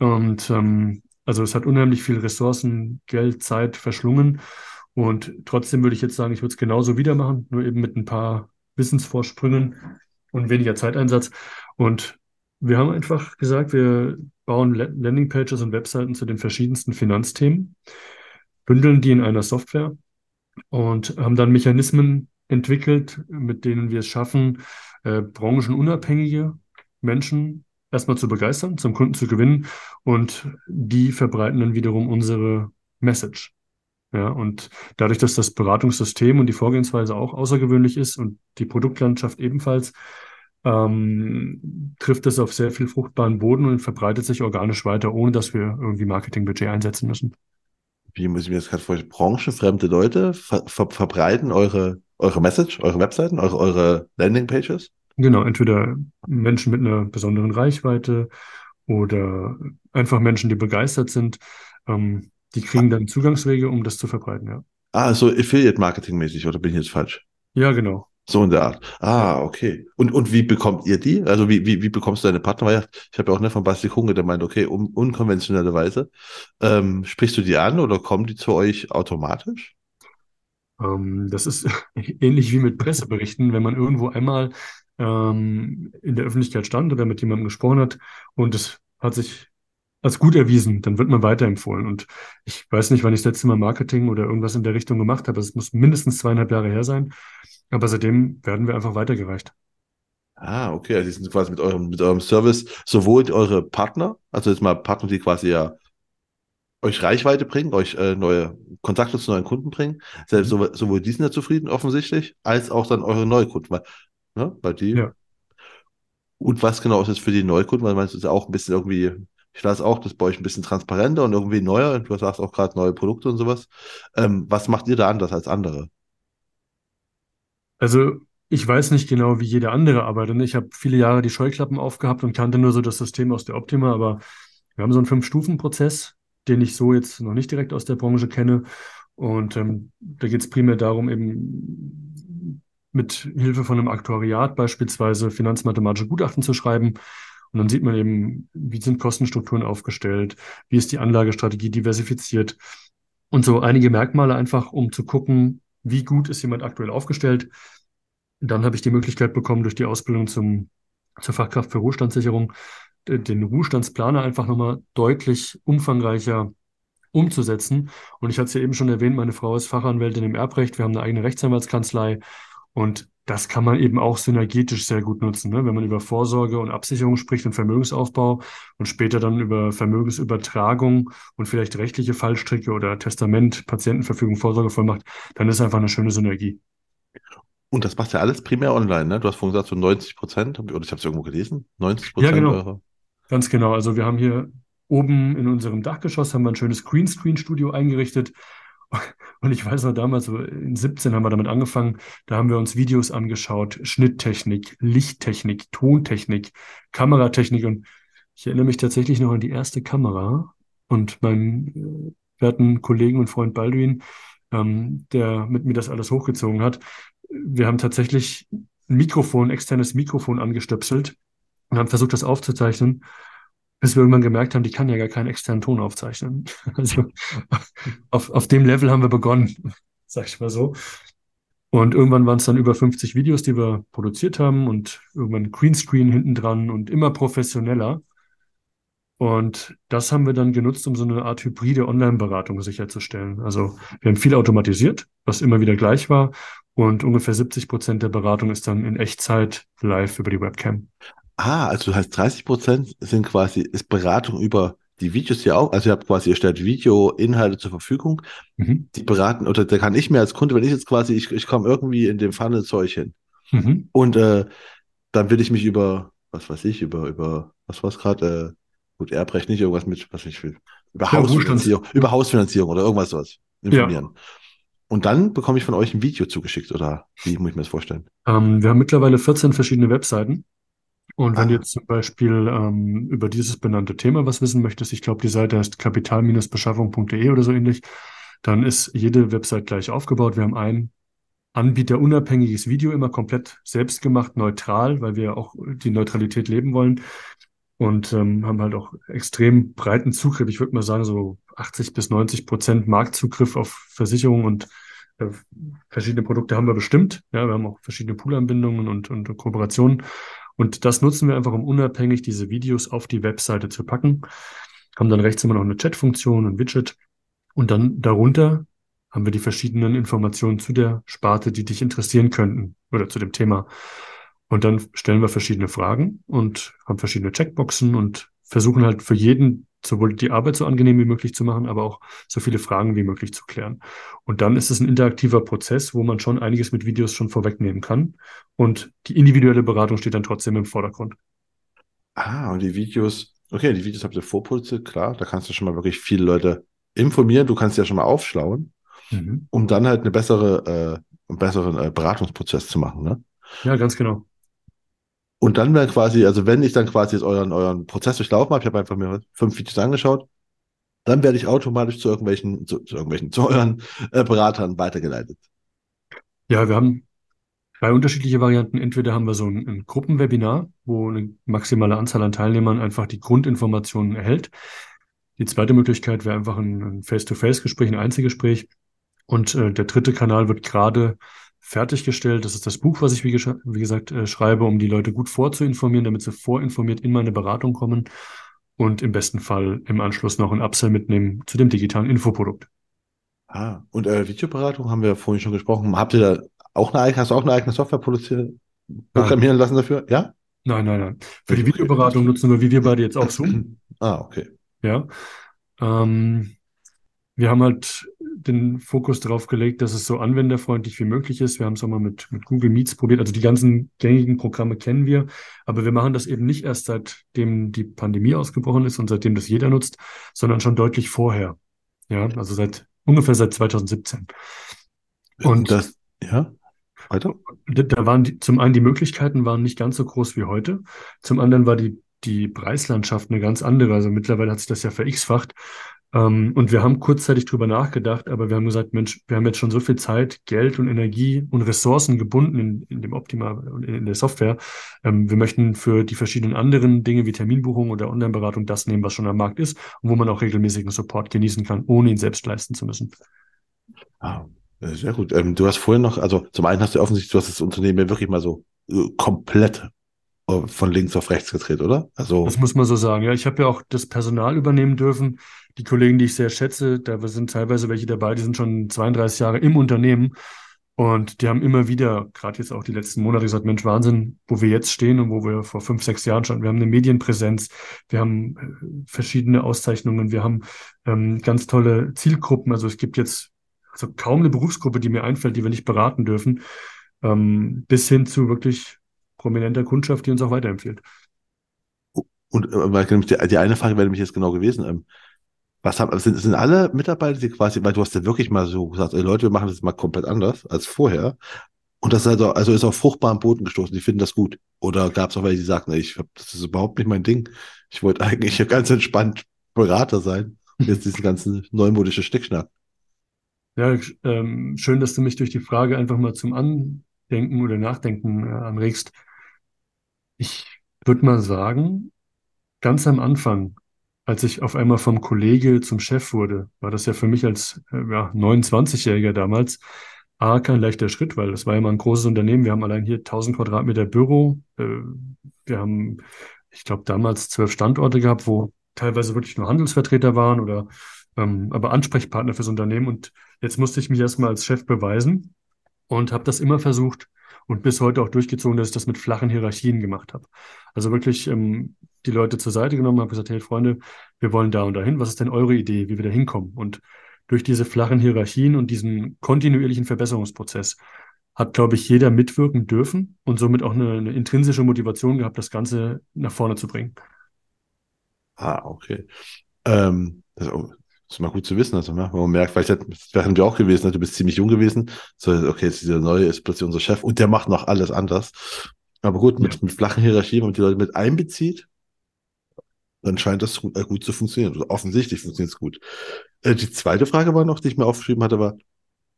Und ähm, also es hat unheimlich viel Ressourcen, Geld, Zeit verschlungen. Und trotzdem würde ich jetzt sagen, ich würde es genauso wieder machen, nur eben mit ein paar Wissensvorsprüngen und weniger Zeiteinsatz. Und wir haben einfach gesagt, wir bauen La- Landingpages und Webseiten zu den verschiedensten Finanzthemen, bündeln die in einer Software und haben dann Mechanismen entwickelt, mit denen wir es schaffen, äh, branchenunabhängige Menschen erstmal zu begeistern, zum Kunden zu gewinnen und die verbreiten dann wiederum unsere Message. Ja, und dadurch, dass das Beratungssystem und die Vorgehensweise auch außergewöhnlich ist und die Produktlandschaft ebenfalls, ähm, trifft es auf sehr viel fruchtbaren Boden und verbreitet sich organisch weiter, ohne dass wir irgendwie Marketingbudget einsetzen müssen. wie muss ich mir das gerade vorstellen? Branchenfremde Leute ver ver verbreiten eure, eure Message, eure Webseiten, eure, eure Landingpages? Genau, entweder Menschen mit einer besonderen Reichweite oder einfach Menschen, die begeistert sind. Ähm, die kriegen dann Zugangswege, um das zu verbreiten, ja. Ah, so Affiliate-Marketing-mäßig, oder bin ich jetzt falsch? Ja, genau. So in der Art. Ah, okay. Und, und wie bekommt ihr die? Also wie, wie, wie bekommst du deine Partner? Weil ich habe ja auch ne, von Basti Kunge, der meint, okay, um, unkonventionelle Weise. Ähm, sprichst du die an oder kommen die zu euch automatisch? Ähm, das ist ähnlich wie mit Presseberichten, wenn man irgendwo einmal ähm, in der Öffentlichkeit stand oder mit jemandem gesprochen hat und es hat sich als gut erwiesen, dann wird man weiterempfohlen. Und ich weiß nicht, wann ich das letzte Mal Marketing oder irgendwas in der Richtung gemacht habe. Es muss mindestens zweieinhalb Jahre her sein. Aber seitdem werden wir einfach weitergereicht. Ah, okay. Also die sind quasi mit eurem, mit eurem Service sowohl eure Partner, also jetzt mal Partner, die quasi ja euch Reichweite bringen, euch äh, neue Kontakte zu neuen Kunden bringen, selbst Mhm. sowohl, sowohl die sind ja zufrieden offensichtlich, als auch dann eure Neukunden, weil, ne, weil die Ja. Und was genau ist es für die Neukunden? Weil meinst du, ist ja auch ein bisschen irgendwie, ich lasse auch das bei euch ein bisschen transparenter und irgendwie neuer. Und du sagst auch gerade neue Produkte und sowas. Ähm, was macht ihr da anders als andere? Also ich weiß nicht genau, wie jeder andere arbeitet. Ich habe viele Jahre die Scheuklappen aufgehabt und kannte nur so das System aus der Optima, aber wir haben so einen Fünf-Stufen-Prozess, den ich so jetzt noch nicht direkt aus der Branche kenne. Und ähm, da geht es primär darum, eben mit Hilfe von einem Aktuariat beispielsweise finanzmathematische Gutachten zu schreiben. Und dann sieht man eben, wie sind Kostenstrukturen aufgestellt, wie ist die Anlagestrategie diversifiziert und so einige Merkmale einfach, um zu gucken, wie gut ist jemand aktuell aufgestellt. Dann habe ich die Möglichkeit bekommen, durch die Ausbildung zum, zur Fachkraft für Ruhestandssicherung, den Ruhestandsplaner einfach nochmal deutlich umfangreicher umzusetzen. Und ich hatte es ja eben schon erwähnt, meine Frau ist Fachanwältin im Erbrecht. Wir haben eine eigene Rechtsanwaltskanzlei und das kann man eben auch synergetisch sehr gut nutzen, ne? Wenn man über Vorsorge und Absicherung spricht und Vermögensaufbau und später dann über Vermögensübertragung und vielleicht rechtliche Fallstricke oder Testament, Patientenverfügung, Vorsorgevollmacht, dann ist einfach eine schöne Synergie. Und das macht ja alles primär online, ne? Du hast vorhin gesagt, so 90 Prozent, oder ich habe es irgendwo gelesen, 90 Ja, Prozent genau. eurer. Ganz genau. Also wir haben hier oben in unserem Dachgeschoss haben wir ein schönes Greenscreen-Studio eingerichtet. Und ich weiß noch damals, so in 17 haben wir damit angefangen, da haben wir uns Videos angeschaut, Schnitttechnik, Lichttechnik, Tontechnik, Kameratechnik. Und ich erinnere mich tatsächlich noch an die erste Kamera und meinen äh, werten Kollegen und Freund Balduin, ähm, der mit mir das alles hochgezogen hat. Wir haben tatsächlich ein Mikrofon, externes Mikrofon angestöpselt und haben versucht, das aufzuzeichnen, bis wir irgendwann gemerkt haben, die kann ja gar keinen externen Ton aufzeichnen. Also auf, auf dem Level haben wir begonnen, sag ich mal so. Und irgendwann waren es dann über 50 Videos, die wir produziert haben und irgendwann Greenscreen hinten dran und immer professioneller. Und das haben wir dann genutzt, um so eine Art hybride Online-Beratung sicherzustellen. Also wir haben viel automatisiert, was immer wieder gleich war. Und ungefähr 70 Prozent der Beratung ist dann in Echtzeit live über die Webcam. Ah, also du heißt 30 Prozent sind quasi, ist Beratung über die Videos ja auch. Also ihr habt quasi, ihr stellt Video-Inhalte zur Verfügung. Mhm. Die beraten, oder da kann ich mir als Kunde, wenn ich jetzt quasi, ich, ich komme irgendwie in dem euch hin. Mhm. Und äh, dann will ich mich über, was weiß ich, über, über, was war es gerade, äh, gut, Erbrecht nicht, irgendwas mit, was ich will, über Ja, Hausfinanzierung, über Hausfinanzierung oder irgendwas sowas informieren. Und dann bekomme ich von euch ein Video zugeschickt, oder wie muss ich mir das vorstellen? Ähm, wir haben mittlerweile 14 verschiedene Webseiten. Und wenn du Ah. jetzt zum Beispiel ähm, über dieses benannte Thema was wissen möchtest, ich glaube, die Seite heißt kapital-beschaffung.de oder so ähnlich, dann ist jede Website gleich aufgebaut. Wir haben ein anbieterunabhängiges Video immer komplett selbst gemacht, neutral, weil wir auch die Neutralität leben wollen und ähm, haben halt auch extrem breiten Zugriff. Ich würde mal sagen, so 80 bis 90 Prozent Marktzugriff auf Versicherungen und äh, verschiedene Produkte haben wir bestimmt. Ja, wir haben auch verschiedene Poolanbindungen und, und Kooperationen. Und das nutzen wir einfach, um unabhängig diese Videos auf die Webseite zu packen. Haben dann rechts immer noch eine Chatfunktion, ein Widget. Und dann darunter haben wir die verschiedenen Informationen zu der Sparte, die dich interessieren könnten oder zu dem Thema. Und dann stellen wir verschiedene Fragen und haben verschiedene Checkboxen und versuchen halt für jeden sowohl die Arbeit so angenehm wie möglich zu machen, aber auch so viele Fragen wie möglich zu klären. Und dann ist es ein interaktiver Prozess, wo man schon einiges mit Videos schon vorwegnehmen kann. Und die individuelle Beratung steht dann trotzdem im Vordergrund. Ah, und die Videos, okay, die Videos habt ihr vorproduziert, klar, da kannst du schon mal wirklich viele Leute informieren, du kannst ja schon mal aufschlauen, Mhm. um dann halt eine bessere, äh, einen besseren äh, Beratungsprozess zu machen, ne? Ja, ganz genau. Und dann wäre quasi, also wenn ich dann quasi jetzt euren, euren Prozess durchlaufen habe, ich habe einfach mir fünf Videos angeschaut, dann werde ich automatisch zu irgendwelchen, zu, zu irgendwelchen, zu euren äh, Beratern weitergeleitet. Ja, wir haben zwei unterschiedliche Varianten. Entweder haben wir so ein, ein Gruppenwebinar, wo eine maximale Anzahl an Teilnehmern einfach die Grundinformationen erhält. Die zweite Möglichkeit wäre einfach ein Face-to-Face-Gespräch, ein Einzelgespräch. Und äh, der dritte Kanal wird gerade fertiggestellt. Das ist das Buch, was ich, wie, wie gesagt, äh, schreibe, um die Leute gut vorzuinformieren, damit sie vorinformiert in meine Beratung kommen und im besten Fall im Anschluss noch ein Upsell mitnehmen zu dem digitalen Infoprodukt. Ah, und äh, Videoberatung haben wir vorhin schon gesprochen. Habt ihr da auch eine eigene, hast du auch eine eigene Software produziert, programmieren lassen dafür? Ja? Nein, nein, nein. Für die Videoberatung nutzen wir, wie wir beide jetzt auch Zoom. Ah, okay. Ja. Ähm, wir haben halt den Fokus darauf gelegt, dass es so anwenderfreundlich wie möglich ist. Wir haben es auch mal mit, mit Google Meets probiert. Also die ganzen gängigen Programme kennen wir, aber wir machen das eben nicht erst seitdem die Pandemie ausgebrochen ist und seitdem das jeder nutzt, sondern schon deutlich vorher. Ja, also seit ungefähr seit 2017. Und das, ja, weiter? Da waren die, zum einen die Möglichkeiten waren nicht ganz so groß wie heute. Zum anderen war die, die Preislandschaft eine ganz andere. Also mittlerweile hat sich das ja ver-x-facht. Ähm, und wir haben kurzzeitig drüber nachgedacht, aber wir haben gesagt, Mensch, wir haben jetzt schon so viel Zeit, Geld und Energie und Ressourcen gebunden in, in dem Optima und in der Software. Ähm, wir möchten für die verschiedenen anderen Dinge wie Terminbuchung oder Online-Beratung das nehmen, was schon am Markt ist und wo man auch regelmäßigen Support genießen kann, ohne ihn selbst leisten zu müssen. Ah, sehr gut. Ähm, du hast vorhin noch, also zum einen hast du offensichtlich, du hast das Unternehmen ja wirklich mal so äh, komplett äh, von links auf rechts gedreht, oder? Also das muss man so sagen. Ja, ich habe ja auch das Personal übernehmen dürfen die Kollegen, die ich sehr schätze, da sind teilweise welche dabei, die sind schon 32 Jahre im Unternehmen und die haben immer wieder, gerade jetzt auch die letzten Monate, gesagt, Mensch, Wahnsinn, wo wir jetzt stehen und wo wir vor fünf, sechs Jahren standen. Wir haben eine Medienpräsenz, wir haben äh, verschiedene Auszeichnungen, wir haben ähm, ganz tolle Zielgruppen. Also es gibt jetzt also kaum eine Berufsgruppe, die mir einfällt, die wir nicht beraten dürfen, ähm, bis hin zu wirklich prominenter Kundschaft, die uns auch weiterempfiehlt. Und äh, die eine Frage wäre nämlich jetzt genau gewesen. Ähm, was haben, sind, sind alle Mitarbeiter, die quasi, weil du hast ja wirklich mal so gesagt, ey Leute, wir machen das mal komplett anders als vorher. Und das ist also, also ist auf fruchtbaren Boden gestoßen, die finden das gut. Oder gab es auch welche, die sagten, ey, ich das ist überhaupt nicht mein Ding. Ich wollte eigentlich ganz entspannt Berater sein. Und jetzt diesen ganzen neumodischen Stickschnack. Ja, ähm, schön, dass du mich durch die Frage einfach mal zum Andenken oder Nachdenken äh, anregst. Ich würde mal sagen, ganz am Anfang als ich auf einmal vom Kollege zum Chef wurde, war das ja für mich als äh, ja, 29-Jähriger damals A, kein leichter Schritt, weil das war ja mal ein großes Unternehmen. Wir haben allein hier 1000 Quadratmeter Büro. Äh, wir haben, ich glaube, damals zwölf Standorte gehabt, wo teilweise wirklich nur Handelsvertreter waren oder ähm, aber Ansprechpartner fürs Unternehmen. Und jetzt musste ich mich erstmal als Chef beweisen und habe das immer versucht, und bis heute auch durchgezogen, dass ich das mit flachen Hierarchien gemacht habe. Also wirklich ähm, die Leute zur Seite genommen, habe gesagt, hey Freunde, wir wollen da und dahin. Was ist denn eure Idee, wie wir da hinkommen? Und durch diese flachen Hierarchien und diesen kontinuierlichen Verbesserungsprozess hat, glaube ich, jeder mitwirken dürfen und somit auch eine, eine intrinsische Motivation gehabt, das Ganze nach vorne zu bringen. Ah, okay. Ähm, das, ist mal gut zu wissen, also, ne? man merkt, weil das wären wir auch gewesen, ne? du bist ziemlich jung gewesen, so, okay, jetzt dieser Neue ist plötzlich unser Chef und der macht noch alles anders. Aber gut, mit, ja. mit flachen Hierarchien, wenn man die Leute mit einbezieht, dann scheint das äh, gut zu funktionieren. Also offensichtlich funktioniert es gut. Äh, die zweite Frage war noch, die ich mir aufgeschrieben hatte, war,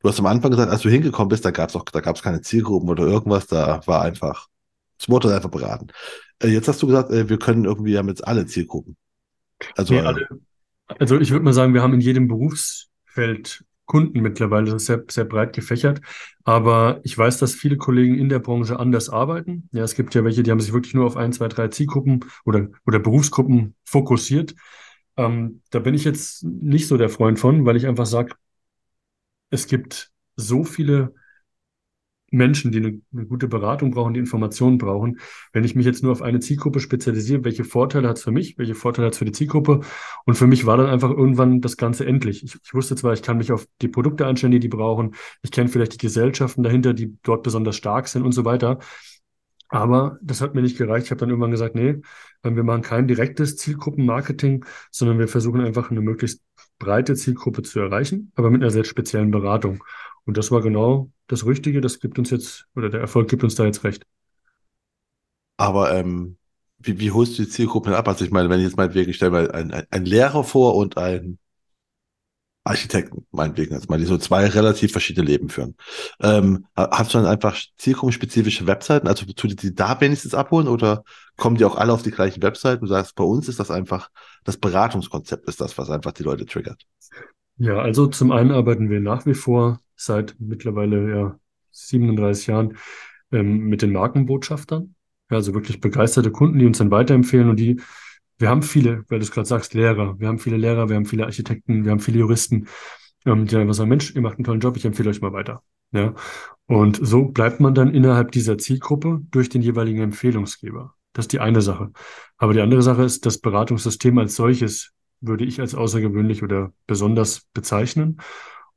du hast am Anfang gesagt, als du hingekommen bist, da gab es auch, da gab es keine Zielgruppen oder irgendwas, da war einfach, das Motto einfach beraten. Äh, jetzt hast du gesagt, äh, wir können irgendwie haben jetzt alle Zielgruppen. Also nee, alle, also ich würde mal sagen, wir haben in jedem Berufsfeld Kunden mittlerweile. Das ist sehr, sehr breit gefächert. Aber ich weiß, dass viele Kollegen in der Branche anders arbeiten. Ja, es gibt ja welche, die haben sich wirklich nur auf ein, zwei, drei Zielgruppen oder, oder Berufsgruppen fokussiert. Ähm, da bin ich jetzt nicht so der Freund von, weil ich einfach sage, es gibt so viele Menschen, die eine, eine, gute Beratung brauchen, die Informationen brauchen. Wenn ich mich jetzt nur auf eine Zielgruppe spezialisiere, welche Vorteile hat es für mich, welche Vorteile hat es für die Zielgruppe? Und für mich war dann einfach irgendwann das Ganze endlich. Ich, ich wusste zwar, ich kann mich auf die Produkte einstellen, die die brauchen. Ich kenne vielleicht die Gesellschaften dahinter, die dort besonders stark sind und so weiter. Aber das hat mir nicht gereicht. Ich habe dann irgendwann gesagt, nee, wir machen kein direktes Zielgruppenmarketing, sondern wir versuchen einfach eine möglichst breite Zielgruppe zu erreichen, aber mit einer sehr speziellen Beratung. Und das war genau das Richtige. Das gibt uns jetzt, oder der Erfolg gibt uns da jetzt recht. Aber ähm, wie, wie holst du die Zielgruppen ab? Also ich meine, wenn ich jetzt meinetwegen, ich stelle mal einen, einen Lehrer vor und einen Architekten, meinetwegen jetzt mal, die so zwei relativ verschiedene Leben führen. Ähm, ha- hast du dann einfach zielgruppenspezifische Webseiten? Also tu die die da wenigstens abholen oder kommen die auch alle auf die gleichen Webseiten? Du sagst, bei uns ist das einfach, das Beratungskonzept ist das, was einfach die Leute triggert. Ja, also zum einen arbeiten wir nach wie vor seit mittlerweile ja 37 Jahren ähm, mit den Markenbotschaftern. Ja, also wirklich begeisterte Kunden, die uns dann weiterempfehlen und die, wir haben viele, weil du es gerade sagst, Lehrer, wir haben viele Lehrer, wir haben viele Architekten, wir haben viele Juristen, ähm, die einfach sagen, Mensch, ihr macht einen tollen Job, ich empfehle euch mal weiter. Ja, und so bleibt man dann innerhalb dieser Zielgruppe durch den jeweiligen Empfehlungsgeber. Das ist die eine Sache. Aber die andere Sache ist, das Beratungssystem als solches würde ich als außergewöhnlich oder besonders bezeichnen.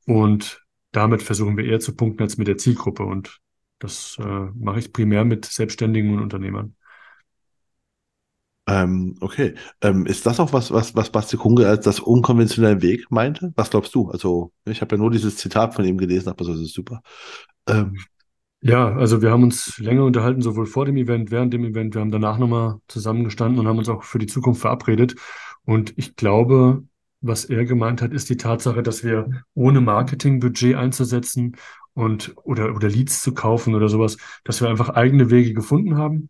Und damit versuchen wir eher zu punkten als mit der Zielgruppe. Und das äh, mache ich primär mit Selbstständigen und Unternehmern. Ähm, okay. Ähm, ist das auch was, was, was Basti Kunge als das unkonventionelle Weg meinte? Was glaubst du? Also, ich habe ja nur dieses Zitat von ihm gelesen, aber das ist super. Ähm, Ja, also wir haben uns länger unterhalten, sowohl vor dem Event, während dem Event. Wir haben danach nochmal zusammengestanden und haben uns auch für die Zukunft verabredet. Und ich glaube, was er gemeint hat, ist die Tatsache, dass wir ohne Marketingbudget einzusetzen und oder, oder Leads zu kaufen oder sowas, dass wir einfach eigene Wege gefunden haben,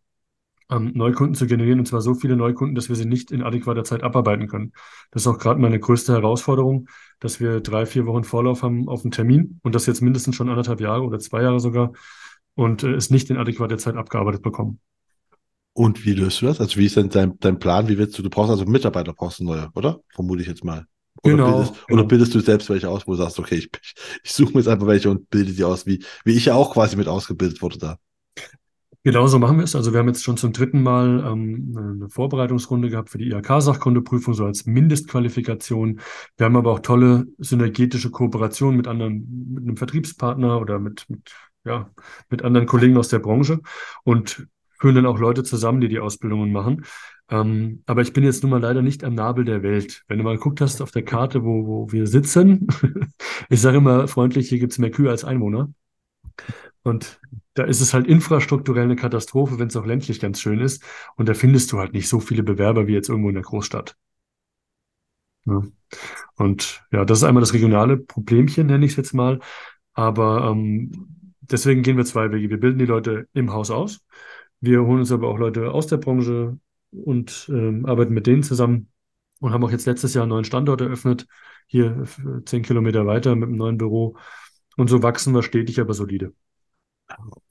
ähm, Neukunden zu generieren, und zwar so viele Neukunden, dass wir sie nicht in adäquater Zeit abarbeiten können. Das ist auch gerade meine größte Herausforderung, dass wir drei, vier Wochen Vorlauf haben auf einen Termin und das jetzt mindestens schon anderthalb Jahre oder zwei Jahre sogar und äh, es nicht in adäquater Zeit abgearbeitet bekommen. Und wie löst du das? Also, wie ist denn dein, dein Plan? Wie willst du, du brauchst also Mitarbeiter, brauchst du neue, oder? Vermute ich jetzt mal. Oder Genau, bildest, oder genau. bildest du selbst welche aus, wo du sagst, okay, ich, ich, suche mir jetzt einfach welche und bilde die aus, wie, wie ich ja auch quasi mit ausgebildet wurde da. Genauso machen wir es. Also wir haben jetzt schon zum dritten Mal ähm, eine Vorbereitungsrunde gehabt für die IHK-Sachkundeprüfung, so als Mindestqualifikation. Wir haben aber auch tolle synergetische Kooperationen mit anderen, mit einem Vertriebspartner oder mit, mit, ja, mit anderen Kollegen aus der Branche und führen dann auch Leute zusammen, die die Ausbildungen machen. Ähm, aber ich bin jetzt nun mal leider nicht am Nabel der Welt. Wenn du mal geguckt hast auf der Karte, wo, wo wir sitzen, ich sage immer freundlich, hier gibt es mehr Kühe als Einwohner. Und da ist es halt infrastrukturell eine Katastrophe, wenn es auch ländlich ganz schön ist. Und da findest du halt nicht so viele Bewerber wie jetzt irgendwo in der Großstadt. Ja. Und ja, das ist einmal das regionale Problemchen, nenne ich es jetzt mal. Aber ähm, deswegen gehen wir zwei Wege. Wir bilden die Leute im Haus aus. Wir holen uns aber auch Leute aus der Branche und ähm, arbeiten mit denen zusammen und haben auch jetzt letztes Jahr einen neuen Standort eröffnet, hier zehn Kilometer weiter mit einem neuen Büro. Und so wachsen wir stetig, aber solide.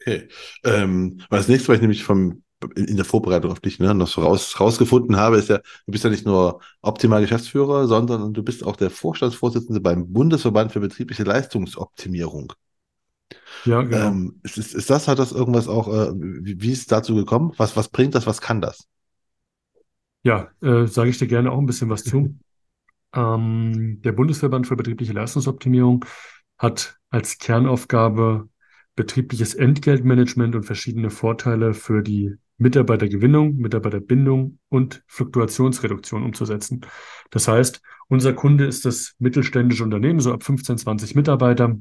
Okay. Ähm, das nächste, was ich nämlich vom, in der Vorbereitung auf dich ne, noch so raus, rausgefunden habe, ist ja, du bist ja nicht nur optimal Geschäftsführer, sondern du bist auch der Vorstandsvorsitzende beim Bundesverband für betriebliche Leistungsoptimierung. Ja, genau. Ähm, ist, ist, ist das, hat das irgendwas auch, äh, wie, wie ist es dazu gekommen? Was, was bringt das, was kann das? Ja, äh, sage ich dir gerne auch ein bisschen was zu. Ähm, der Bundesverband für betriebliche Leistungsoptimierung hat als Kernaufgabe betriebliches Entgeltmanagement und verschiedene Vorteile für die Mitarbeitergewinnung, Mitarbeiterbindung und Fluktuationsreduktion umzusetzen. Das heißt, unser Kunde ist das mittelständische Unternehmen, so ab 15, 20 Mitarbeiter,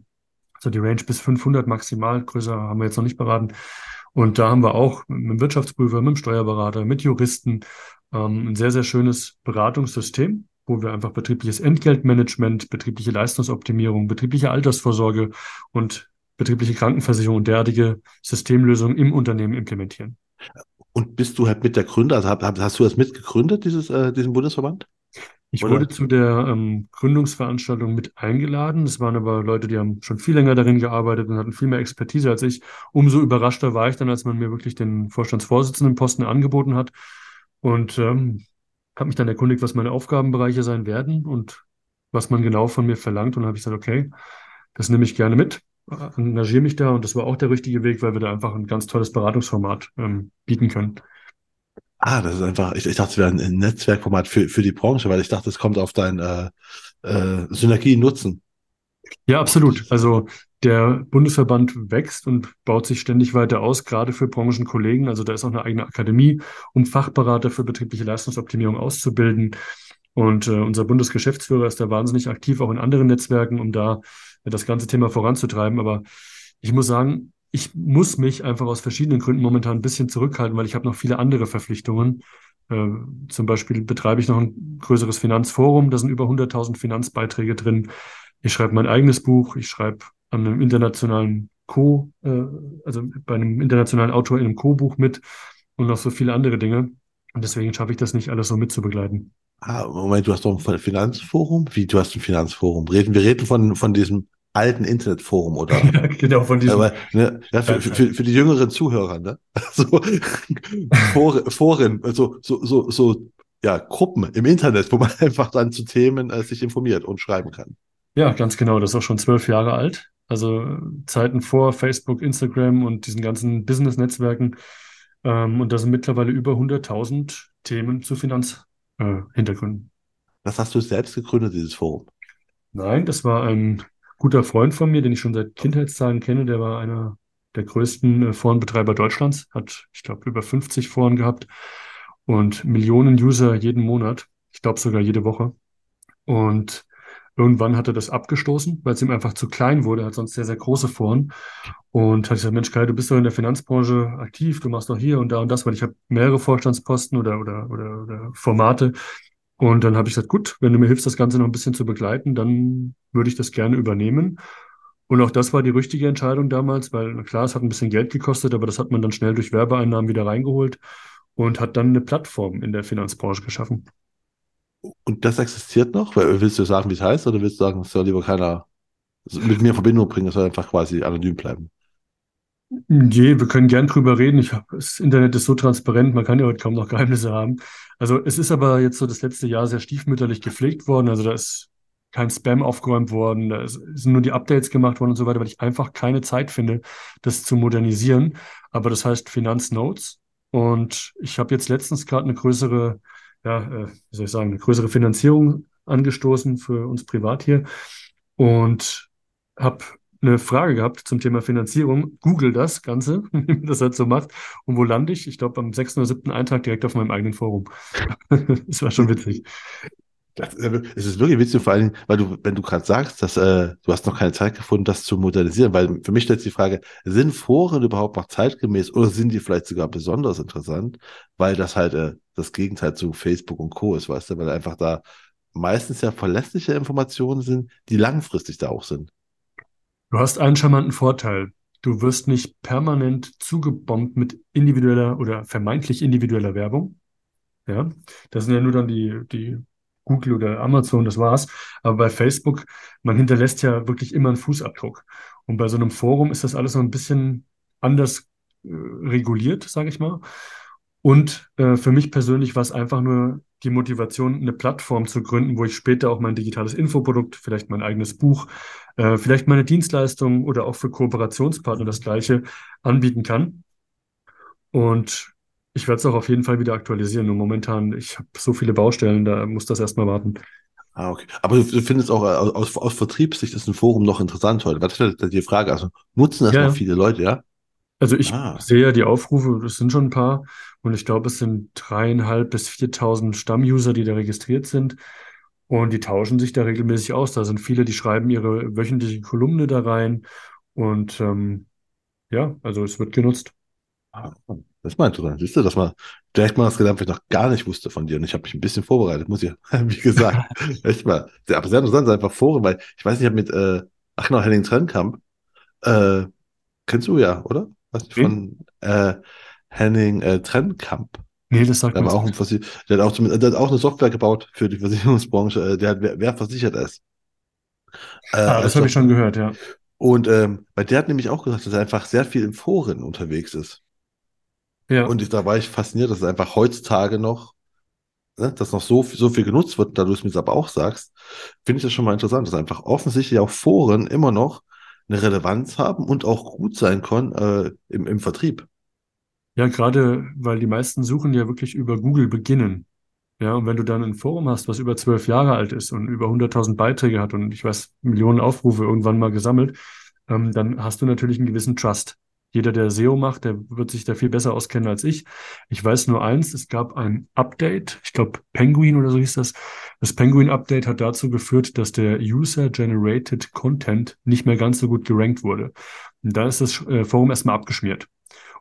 also die Range bis 500 maximal, größer haben wir jetzt noch nicht beraten. Und da haben wir auch mit dem Wirtschaftsprüfer, mit dem Steuerberater, mit Juristen ähm, ein sehr, sehr schönes Beratungssystem, wo wir einfach betriebliches Entgeltmanagement, betriebliche Leistungsoptimierung, betriebliche Altersvorsorge und betriebliche Krankenversicherung und derartige Systemlösungen im Unternehmen implementieren. Und bist du halt mit der Gründer, also hast du das mitgegründet, dieses, äh, diesen Bundesverband? Ich wurde Oder? zu der ähm, Gründungsveranstaltung mit eingeladen. Es waren aber Leute, die haben schon viel länger darin gearbeitet und hatten viel mehr Expertise als ich. Umso überraschter war ich dann, als man mir wirklich den Vorstandsvorsitzendenposten angeboten hat und ähm, habe mich dann erkundigt, was meine Aufgabenbereiche sein werden und was man genau von mir verlangt. Und habe ich gesagt, okay, das nehme ich gerne mit, engagiere mich da und das war auch der richtige Weg, weil wir da einfach ein ganz tolles Beratungsformat ähm, bieten können. Ah, das ist einfach, ich, ich dachte, es wäre ein, Netzwerkformat für, für die Branche, weil ich dachte, es kommt auf dein äh, äh, Synergien-Nutzen. Ja, absolut. Also der Bundesverband wächst und baut sich ständig weiter aus, gerade für Branchenkollegen. Also da ist auch eine eigene Akademie, um Fachberater für betriebliche Leistungsoptimierung auszubilden. Und äh, unser Bundesgeschäftsführer ist da wahnsinnig aktiv, auch in anderen Netzwerken, um da äh, das ganze Thema voranzutreiben. Aber ich muss sagen, ich muss mich einfach aus verschiedenen Gründen momentan ein bisschen zurückhalten, weil ich habe noch viele andere Verpflichtungen. Äh, zum Beispiel betreibe ich noch ein größeres Finanzforum, da sind über 100.000 Finanzbeiträge drin. Ich schreibe mein eigenes Buch, ich schreibe an einem internationalen Co, äh, also bei einem internationalen Autor in einem Co-Buch mit und noch so viele andere Dinge. Und deswegen schaffe ich das nicht alles so mitzubegleiten. Ah, Moment, du hast doch ein Finanzforum? Wie, du hast ein Finanzforum? Reden, wir reden von, von diesem alten Internetforum, oder? genau, von diesem. Aber, ne, ja, für, für, für die jüngeren Zuhörer, ne? So, Foren, Foren so, so, so, so, ja, Gruppen im Internet, wo man einfach dann zu Themen äh, sich informiert und schreiben kann. Ja, ganz genau. Das ist auch schon zwölf Jahre alt. Also Zeiten vor Facebook, Instagram und diesen ganzen Business-Netzwerken. Ähm, und da sind mittlerweile über 100.000 Themen zu Finanzhintergründen. Äh, das hast du selbst gegründet, dieses Forum? Nein, das war ein guter Freund von mir, den ich schon seit Kindheitstagen kenne. Der war einer der größten äh, Forenbetreiber Deutschlands, hat, ich glaube, über 50 Foren gehabt und Millionen User jeden Monat. Ich glaube sogar jede Woche. Und Irgendwann hat er das abgestoßen, weil es ihm einfach zu klein wurde. Er hat sonst sehr, sehr große Foren. Und hat gesagt, Mensch, Kai, du bist doch in der Finanzbranche aktiv, du machst doch hier und da und das, weil ich habe mehrere Vorstandsposten oder, oder, oder, oder Formate. Und dann habe ich gesagt, gut, wenn du mir hilfst, das Ganze noch ein bisschen zu begleiten, dann würde ich das gerne übernehmen. Und auch das war die richtige Entscheidung damals, weil klar, es hat ein bisschen Geld gekostet, aber das hat man dann schnell durch Werbeeinnahmen wieder reingeholt und hat dann eine Plattform in der Finanzbranche geschaffen. Und das existiert noch? Willst du sagen, wie es heißt, oder willst du sagen, es soll lieber keiner mit mir in Verbindung bringen, es soll einfach quasi anonym bleiben? Je, wir können gern drüber reden. Ich hab, das Internet ist so transparent, man kann ja heute kaum noch Geheimnisse haben. Also es ist aber jetzt so das letzte Jahr sehr stiefmütterlich gepflegt worden. Also da ist kein Spam aufgeräumt worden, da sind nur die Updates gemacht worden und so weiter, weil ich einfach keine Zeit finde, das zu modernisieren. Aber das heißt Finanznotes. Und ich habe jetzt letztens gerade eine größere ja, äh, wie soll ich sagen, eine größere Finanzierung angestoßen für uns privat hier und habe eine Frage gehabt zum Thema Finanzierung. Google das Ganze, wie man das halt so macht. Und wo lande ich? Ich glaube, am 6. oder 7. Eintrag direkt auf meinem eigenen Forum. das war schon witzig. Es ist wirklich witzig, vor allem, weil du, wenn du gerade sagst, dass äh, du hast noch keine Zeit gefunden, das zu modernisieren, weil für mich stellt sich die Frage, sind Foren überhaupt noch zeitgemäß oder sind die vielleicht sogar besonders interessant, weil das halt äh, das Gegenteil zu Facebook und Co. ist, weißt du, weil einfach da meistens ja verlässliche Informationen sind, die langfristig da auch sind. Du hast einen charmanten Vorteil. Du wirst nicht permanent zugebombt mit individueller oder vermeintlich individueller Werbung. Ja, das sind ja nur dann die, die Google oder Amazon, das war's. Aber bei Facebook, man hinterlässt ja wirklich immer einen Fußabdruck. Und bei so einem Forum ist das alles so ein bisschen anders äh, reguliert, sage ich mal. Und äh, für mich persönlich war es einfach nur die Motivation, eine Plattform zu gründen, wo ich später auch mein digitales Infoprodukt, vielleicht mein eigenes Buch, äh, vielleicht meine Dienstleistung oder auch für Kooperationspartner das gleiche anbieten kann. Und ich werde es auch auf jeden Fall wieder aktualisieren. Nur momentan, ich habe so viele Baustellen, da muss das erstmal warten. Ah, okay. Aber du, du findest auch äh, aus, aus Vertriebssicht ist ein Forum noch interessant heute. Was ist die Frage? Also nutzen das ja, noch viele Leute, ja? Also ich ah. sehe ja die Aufrufe, das sind schon ein paar. Und ich glaube, es sind dreieinhalb bis 4.000 Stammuser, die da registriert sind. Und die tauschen sich da regelmäßig aus. Da sind viele, die schreiben ihre wöchentliche Kolumne da rein. Und ähm, ja, also es wird genutzt. Ah, das meinte du dann. Siehst du, dass man direkt mal das was ich noch gar nicht wusste von dir. Und ich habe mich ein bisschen vorbereitet, muss ich, wie gesagt, echt mal. Aber sehr interessant, einfach Foren, weil ich weiß nicht, ich habe mit, äh, ach genau, Henning Trennkamp, äh, kennst du ja, oder? Was von äh, Henning äh, Trennkamp. Nee, das sagt der, auch ein der, hat auch der hat auch eine Software gebaut für die Versicherungsbranche, äh, der hat, wer, wer versichert ist. Äh, ah, das habe ich schon gehört, ja. Und ähm, bei der hat nämlich auch gesagt, dass er einfach sehr viel im Foren unterwegs ist. Ja. Und ich, da war ich fasziniert, dass es einfach heutzutage noch, ne, dass noch so, so viel genutzt wird, da du es mir aber auch sagst, finde ich das schon mal interessant, dass einfach offensichtlich auch Foren immer noch eine Relevanz haben und auch gut sein können äh, im, im Vertrieb. Ja, gerade weil die meisten Suchen ja wirklich über Google beginnen. Ja, und wenn du dann ein Forum hast, was über zwölf Jahre alt ist und über 100.000 Beiträge hat und ich weiß, Millionen Aufrufe irgendwann mal gesammelt, ähm, dann hast du natürlich einen gewissen Trust. Jeder, der SEO macht, der wird sich da viel besser auskennen als ich. Ich weiß nur eins, es gab ein Update, ich glaube Penguin oder so hieß das. Das Penguin Update hat dazu geführt, dass der User-Generated Content nicht mehr ganz so gut gerankt wurde. Und da ist das äh, Forum erstmal abgeschmiert.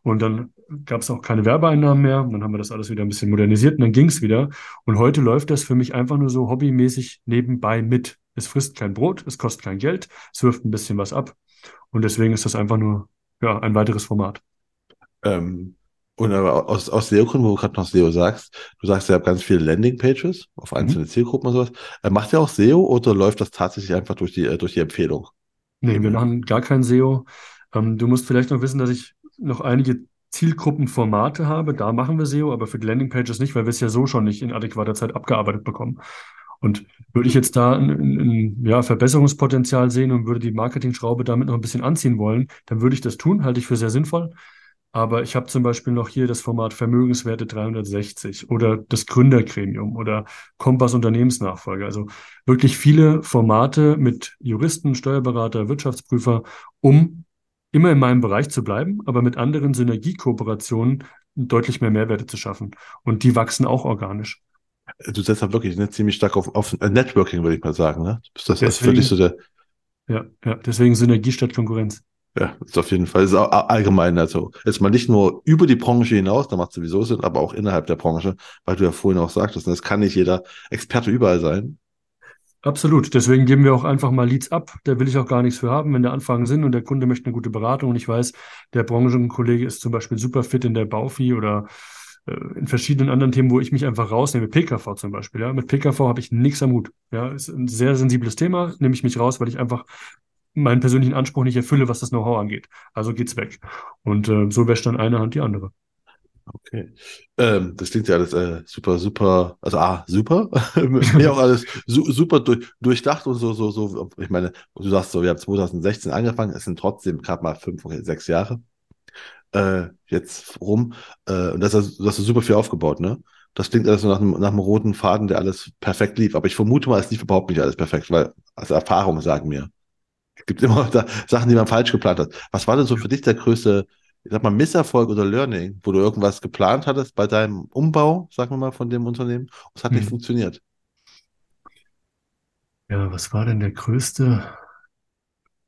Und dann gab es auch keine Werbeeinnahmen mehr. Und dann haben wir das alles wieder ein bisschen modernisiert und dann ging es wieder. Und heute läuft das für mich einfach nur so hobbymäßig nebenbei mit. Es frisst kein Brot, es kostet kein Geld, es wirft ein bisschen was ab. Und deswegen ist das einfach nur ja, ein weiteres Format. Ähm, und aber aus, aus SEO-Gründen, wo du gerade noch SEO sagst, du sagst, ihr habt ganz viele Landingpages auf mhm. einzelne mhm. Zielgruppen und sowas. Äh, macht ihr auch SEO oder läuft das tatsächlich einfach durch die, äh, durch die Empfehlung? Nee, wir machen gar kein SEO. Ähm, du musst vielleicht noch wissen, dass ich noch einige Zielgruppenformate habe. Da machen wir SEO, aber für die Landingpages nicht, weil wir es ja so schon nicht in adäquater Zeit abgearbeitet bekommen. Und würde ich jetzt da ein, ein, ja, Verbesserungspotenzial sehen und würde die Marketingschraube damit noch ein bisschen anziehen wollen, dann würde ich das tun, halte ich für sehr sinnvoll. Aber ich habe zum Beispiel noch hier das Format Vermögenswerte 360 oder das Gründergremium oder Kompass Unternehmensnachfolge. Also wirklich viele Formate mit Juristen, Steuerberater, Wirtschaftsprüfer, um immer in meinem Bereich zu bleiben, aber mit anderen Synergiekooperationen deutlich mehr Mehrwerte zu schaffen. Und die wachsen auch organisch. Du setzt da wirklich ne, ziemlich stark auf, auf Networking, würde ich mal sagen. Ne? Das ist das deswegen, so der. Ja, ja, deswegen Synergie statt Konkurrenz. Ja, ist auf jeden Fall ist auch allgemein. Also jetzt mal nicht nur über die Branche hinaus, da macht es sowieso Sinn, aber auch innerhalb der Branche, weil du ja vorhin auch sagtest, das kann nicht jeder Experte überall sein. Absolut. Deswegen geben wir auch einfach mal Leads ab. Da will ich auch gar nichts für haben, wenn der Anfragen sind und der Kunde möchte eine gute Beratung. Und ich weiß, der Branchenkollege ist zum Beispiel super fit in der Baufi oder äh, in verschiedenen anderen Themen, wo ich mich einfach rausnehme. PKV zum Beispiel. Ja. Mit PKV habe ich nichts am Hut. Ja, ist ein sehr sensibles Thema. Nehme ich mich raus, weil ich einfach meinen persönlichen Anspruch nicht erfülle, was das Know-how angeht. Also geht's weg. Und äh, so wäscht dann eine Hand die andere. Okay. Ähm, das klingt ja alles äh, super, super, also ah, super. Mir auch alles su super durch, durchdacht und so, so, so. Ich meine, du sagst so, wir haben 2016 angefangen, es sind trotzdem gerade mal fünf, okay, sechs Jahre äh, jetzt rum. Äh, und das hast, du super viel aufgebaut, ne? Das klingt alles so nach einem, nach einem roten Faden, der alles perfekt lief. Aber ich vermute mal, es lief überhaupt nicht alles perfekt, weil, also Erfahrungen sagen mir. Es gibt immer da Sachen, die man falsch geplant hat. Was war denn so für dich der größte, ich sag mal, Misserfolg oder Learning, wo du irgendwas geplant hattest bei deinem Umbau, sagen wir mal, von dem Unternehmen, und es hat hm. nicht funktioniert? Ja, was war denn der größte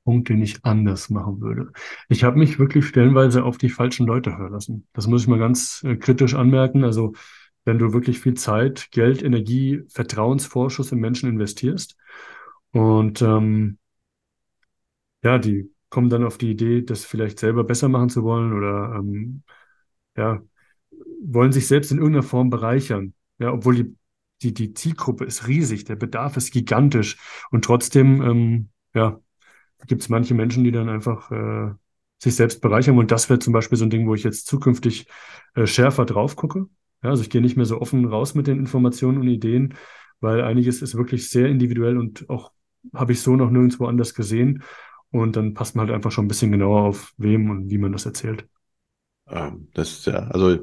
Punkt, den ich anders machen würde? Ich habe mich wirklich stellenweise auf die falschen Leute verlassen. Das muss ich mal ganz äh, kritisch anmerken. Also, wenn du wirklich viel Zeit, Geld, Energie, Vertrauensvorschuss in Menschen investierst und ähm, ja, die kommen dann auf die Idee, das vielleicht selber besser machen zu wollen oder ähm, ja, wollen sich selbst in irgendeiner Form bereichern. Ja, obwohl die, die, die Zielgruppe ist riesig, der Bedarf ist gigantisch und trotzdem, ähm, ja, gibt es manche Menschen, die dann einfach äh, sich selbst bereichern und das wäre zum Beispiel so ein Ding, wo ich jetzt zukünftig äh, schärfer drauf gucke. Ja, also ich gehe nicht mehr so offen raus mit den Informationen und Ideen, weil einiges ist wirklich sehr individuell und auch habe ich so noch nirgendwo anders gesehen. Und dann passt man halt einfach schon ein bisschen genauer auf wem und wie man das erzählt. Ähm, das ist ja, also,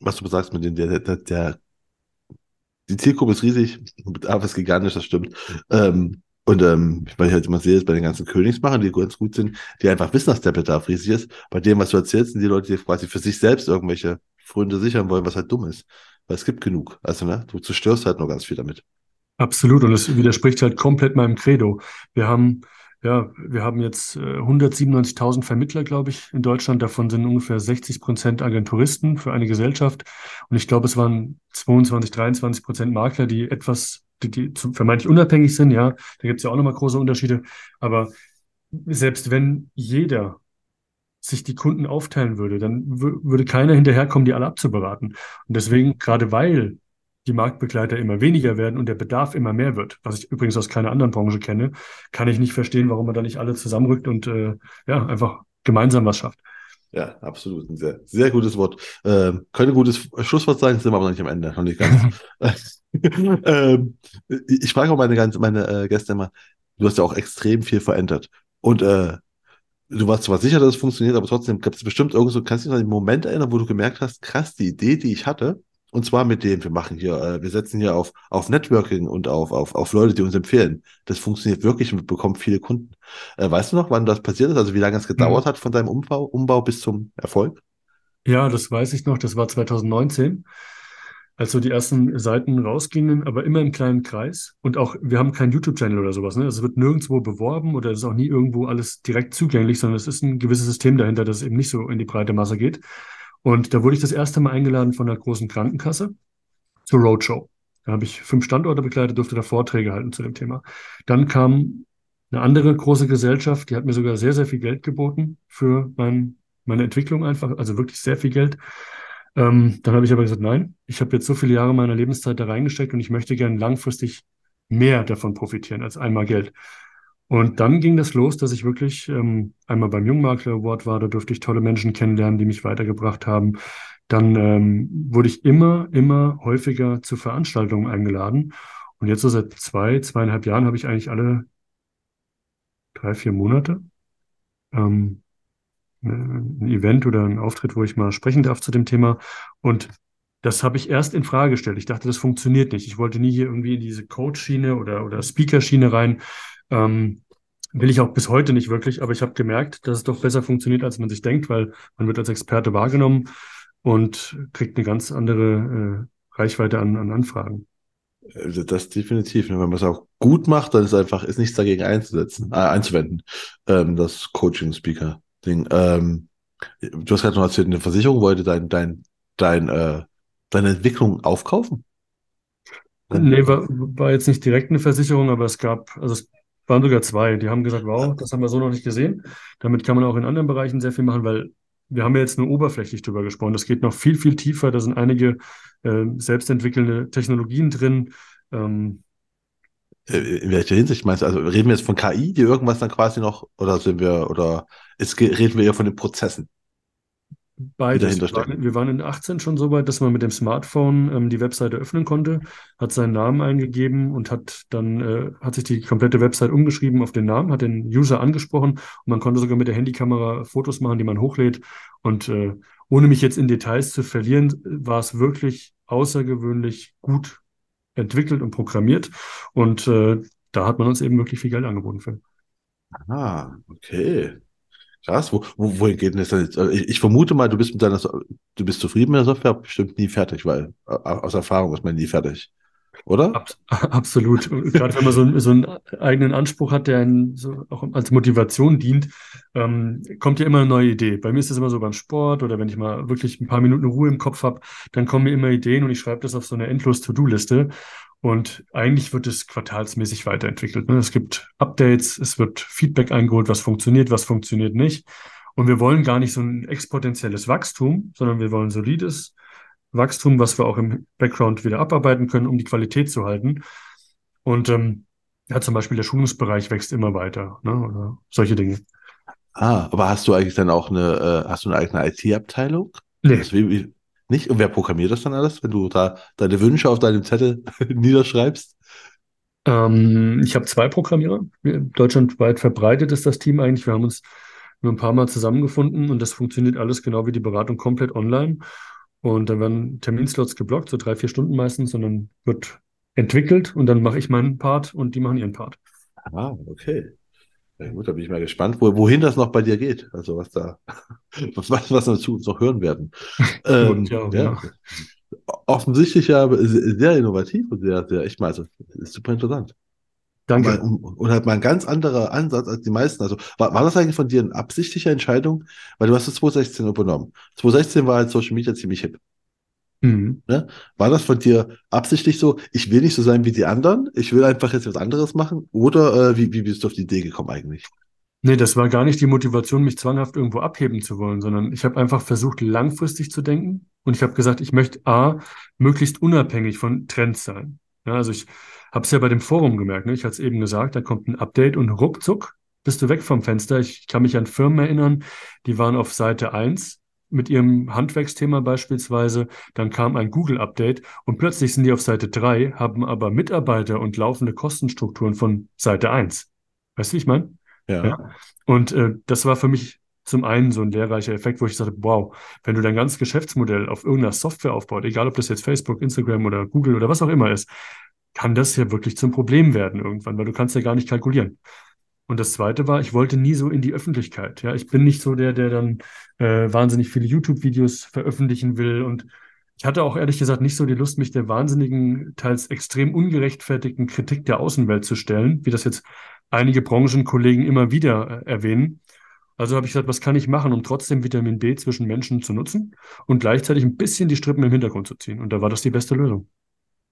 was du sagst mit dem, der, der, der, die Zielgruppe ist riesig, Bedarf ist gigantisch, das stimmt. Ähm, und ähm, weil ich halt immer sehe, ist bei den ganzen Königsmachern, die ganz gut sind, die einfach wissen, dass der Bedarf riesig ist. Bei dem, was du erzählst, sind die Leute, die quasi für sich selbst irgendwelche Freunde sichern wollen, was halt dumm ist. Weil es gibt genug. Also, ne, du zerstörst halt noch ganz viel damit. Absolut. Und es widerspricht halt komplett meinem Credo. Wir haben ja, wir haben jetzt 197.000 äh, Vermittler, glaube ich, in Deutschland. Davon sind ungefähr 60 Prozent Agenturisten für eine Gesellschaft. Und ich glaube, es waren 22, 23 Prozent Makler, die etwas, die, die vermeintlich unabhängig sind. Ja, da gibt es ja auch nochmal große Unterschiede. Aber selbst wenn jeder sich die Kunden aufteilen würde, dann würde keiner hinterherkommen, die alle abzuberaten. Und deswegen, gerade weil die Marktbegleiter immer weniger werden und der Bedarf immer mehr wird, was ich übrigens aus keiner anderen Branche kenne, kann ich nicht verstehen, warum man da nicht alle zusammenrückt und äh, ja, einfach gemeinsam was schafft. Ja, absolut. Ein sehr, sehr gutes Wort. Ähm, könnte ein gutes Schlusswort sein, sind wir aber noch nicht am Ende. Noch nicht ganz. ähm, ich frage auch meine, ganze, meine äh, Gäste immer, du hast ja auch extrem viel verändert. Und äh, du warst zwar sicher, dass es funktioniert, aber trotzdem gab es bestimmt irgendwo, kannst du dich an den Moment erinnern, wo du gemerkt hast, krass, die Idee, die ich hatte, und zwar mit dem, wir machen hier, äh, wir setzen hier auf, auf Networking und auf, auf, auf Leute, die uns empfehlen. Das funktioniert wirklich und wir bekommen viele Kunden. Äh, weißt du noch, wann das passiert ist? Also wie lange es gedauert mhm. hat von deinem Umbau, Umbau bis zum Erfolg? Ja, das weiß ich noch. Das war 2019. als so die ersten Seiten rausgingen, aber immer im kleinen Kreis. Und auch, wir haben keinen YouTube-Channel oder sowas. Ne? Also es wird nirgendwo beworben oder es ist auch nie irgendwo alles direkt zugänglich, sondern es ist ein gewisses System dahinter, das eben nicht so in die breite Masse geht. Und da wurde ich das erste Mal eingeladen von einer großen Krankenkasse zur Roadshow. Da habe ich fünf Standorte begleitet, durfte da Vorträge halten zu dem Thema. Dann kam eine andere große Gesellschaft, die hat mir sogar sehr, sehr viel Geld geboten für mein, meine Entwicklung einfach, also wirklich sehr viel Geld. Ähm, dann habe ich aber gesagt, nein, ich habe jetzt so viele Jahre meiner Lebenszeit da reingesteckt und ich möchte gern langfristig mehr davon profitieren als einmal Geld. Und dann ging das los, dass ich wirklich ähm, einmal beim Jungmakler Award war, da durfte ich tolle Menschen kennenlernen, die mich weitergebracht haben. Dann ähm, wurde ich immer, immer häufiger zu Veranstaltungen eingeladen. Und jetzt so seit zwei, zweieinhalb Jahren habe ich eigentlich alle drei, vier Monate ähm, ein Event oder ein Auftritt, wo ich mal sprechen darf zu dem Thema. Und das habe ich erst in Frage gestellt. Ich dachte, das funktioniert nicht. Ich wollte nie hier irgendwie in diese Coach-Schiene oder, oder Speaker-Schiene rein. Ähm, will ich auch bis heute nicht wirklich, aber ich habe gemerkt, dass es doch besser funktioniert, als man sich denkt, weil man wird als Experte wahrgenommen und kriegt eine ganz andere äh, Reichweite an, an Anfragen. Also das definitiv. Ne? Wenn man es auch gut macht, dann ist einfach ist nichts dagegen einzusetzen, äh, einzuwenden. Ähm, das Coaching-Speaker-Ding. Ähm, du hast gerade noch erzählt, eine Versicherung wollte dein, dein, dein, äh, deine Entwicklung aufkaufen. Nee, war, war jetzt nicht direkt eine Versicherung, aber es gab, also es waren sogar zwei. Die haben gesagt, wow, das haben wir so noch nicht gesehen. Damit kann man auch in anderen Bereichen sehr viel machen, weil wir haben ja jetzt nur oberflächlich drüber gesprochen. Das geht noch viel, viel tiefer. Da sind einige äh, selbstentwickelnde Technologien drin. Ähm, äh, in welcher Hinsicht meinst du? Also reden wir jetzt von KI, die irgendwas dann quasi noch, oder sind wir, oder ist, reden wir eher von den Prozessen? Beides. Wir waren, wir waren in 18 schon so weit, dass man mit dem Smartphone ähm, die Webseite öffnen konnte, hat seinen Namen eingegeben und hat dann äh, hat sich die komplette Website umgeschrieben auf den Namen, hat den User angesprochen und man konnte sogar mit der Handykamera Fotos machen, die man hochlädt. Und äh, ohne mich jetzt in Details zu verlieren, war es wirklich außergewöhnlich gut entwickelt und programmiert. Und äh, da hat man uns eben wirklich viel Geld angeboten für. Ah, okay. Krass, wo, wo, wohin geht denn das jetzt? Also ich, ich, vermute mal, du bist mit deiner, du bist zufrieden mit der Software, bestimmt nie fertig, weil aus Erfahrung ist man nie fertig. Oder? Ab, absolut. Gerade wenn man so, so, einen eigenen Anspruch hat, der einen so auch als Motivation dient, ähm, kommt ja immer eine neue Idee. Bei mir ist das immer so beim Sport oder wenn ich mal wirklich ein paar Minuten Ruhe im Kopf habe, dann kommen mir immer Ideen und ich schreibe das auf so eine endlos To-Do-Liste. Und eigentlich wird es quartalsmäßig weiterentwickelt. Ne? Es gibt Updates, es wird Feedback eingeholt, was funktioniert, was funktioniert nicht. Und wir wollen gar nicht so ein exponentielles Wachstum, sondern wir wollen solides Wachstum, was wir auch im Background wieder abarbeiten können, um die Qualität zu halten. Und ähm, ja, zum Beispiel der Schulungsbereich wächst immer weiter, ne? oder solche Dinge. Ah, aber hast du eigentlich dann auch eine, äh, hast du eine eigene IT-Abteilung? Nee. Das, wie, wie, nicht? Und wer programmiert das dann alles, wenn du da deine Wünsche auf deinem Zettel niederschreibst? Ähm, ich habe zwei Programmierer. Deutschlandweit verbreitet ist das Team eigentlich. Wir haben uns nur ein paar Mal zusammengefunden und das funktioniert alles genau wie die Beratung komplett online. Und dann werden Terminslots geblockt, so drei, vier Stunden meistens, und dann wird entwickelt und dann mache ich meinen Part und die machen ihren Part. Ah, okay. Ja, gut, da bin ich mal gespannt, wo, wohin das noch bei dir geht. Also was da, was, was wir dazu noch hören werden. ähm, ja, ja. Genau. Offensichtlich ja sehr innovativ und sehr, sehr, echt mal, also ist super interessant. Danke. Und, und halt mal ein ganz anderer Ansatz als die meisten. Also war, war das eigentlich von dir eine absichtliche Entscheidung? Weil du hast es 2016 übernommen. 2016 war halt Social Media ziemlich hip. Mhm. Ne? War das von dir absichtlich so, ich will nicht so sein wie die anderen, ich will einfach jetzt was anderes machen? Oder äh, wie, wie bist du auf die Idee gekommen eigentlich? Nee, das war gar nicht die Motivation, mich zwanghaft irgendwo abheben zu wollen, sondern ich habe einfach versucht, langfristig zu denken. Und ich habe gesagt, ich möchte A, möglichst unabhängig von Trends sein. Ja, also ich habe es ja bei dem Forum gemerkt, ne? ich hatte es eben gesagt, da kommt ein Update und ruckzuck bist du weg vom Fenster. Ich kann mich an Firmen erinnern, die waren auf Seite 1 mit ihrem Handwerksthema beispielsweise, dann kam ein Google-Update und plötzlich sind die auf Seite 3, haben aber Mitarbeiter und laufende Kostenstrukturen von Seite 1. Weißt du, wie ich meine? Ja. ja. Und äh, das war für mich zum einen so ein lehrreicher Effekt, wo ich sagte, wow, wenn du dein ganzes Geschäftsmodell auf irgendeiner Software aufbaut, egal ob das jetzt Facebook, Instagram oder Google oder was auch immer ist, kann das ja wirklich zum Problem werden irgendwann, weil du kannst ja gar nicht kalkulieren. Und das zweite war, ich wollte nie so in die Öffentlichkeit. Ja, ich bin nicht so der, der dann äh, wahnsinnig viele YouTube-Videos veröffentlichen will und ich hatte auch ehrlich gesagt nicht so die Lust, mich der wahnsinnigen, teils extrem ungerechtfertigten Kritik der Außenwelt zu stellen, wie das jetzt einige Branchenkollegen immer wieder äh, erwähnen. Also habe ich gesagt, was kann ich machen, um trotzdem Vitamin B zwischen Menschen zu nutzen und gleichzeitig ein bisschen die Strippen im Hintergrund zu ziehen. Und da war das die beste Lösung.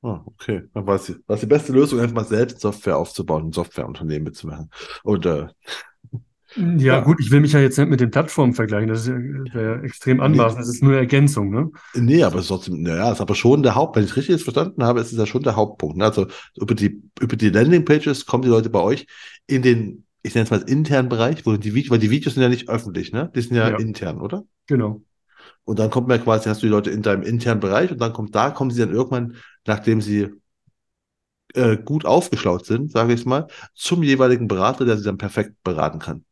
Ah, okay. Dann war es die, die beste Lösung, einfach mal selbst Software aufzubauen, ein Softwareunternehmen mitzumachen. Und äh, ja, ja, gut, ich will mich ja jetzt nicht mit den Plattformen vergleichen, das ist ja, extrem anmaßend, das ist nur eine Ergänzung, ne? Nee, aber es ist trotzdem, naja, ist aber schon der Haupt, wenn ich es richtig verstanden habe, ist es ja schon der Hauptpunkt. Ne? Also über die, über die Landingpages kommen die Leute bei euch in den, ich nenne es mal internen Bereich, wo die Videos, weil die Videos sind ja nicht öffentlich, ne? Die sind ja, ja. intern, oder? Genau. Und dann kommt man quasi, hast du die Leute in deinem internen Bereich und dann kommt, da kommen sie dann irgendwann, nachdem sie äh, gut aufgeschlaut sind, sage ich mal, zum jeweiligen Berater, der sie dann perfekt beraten kann.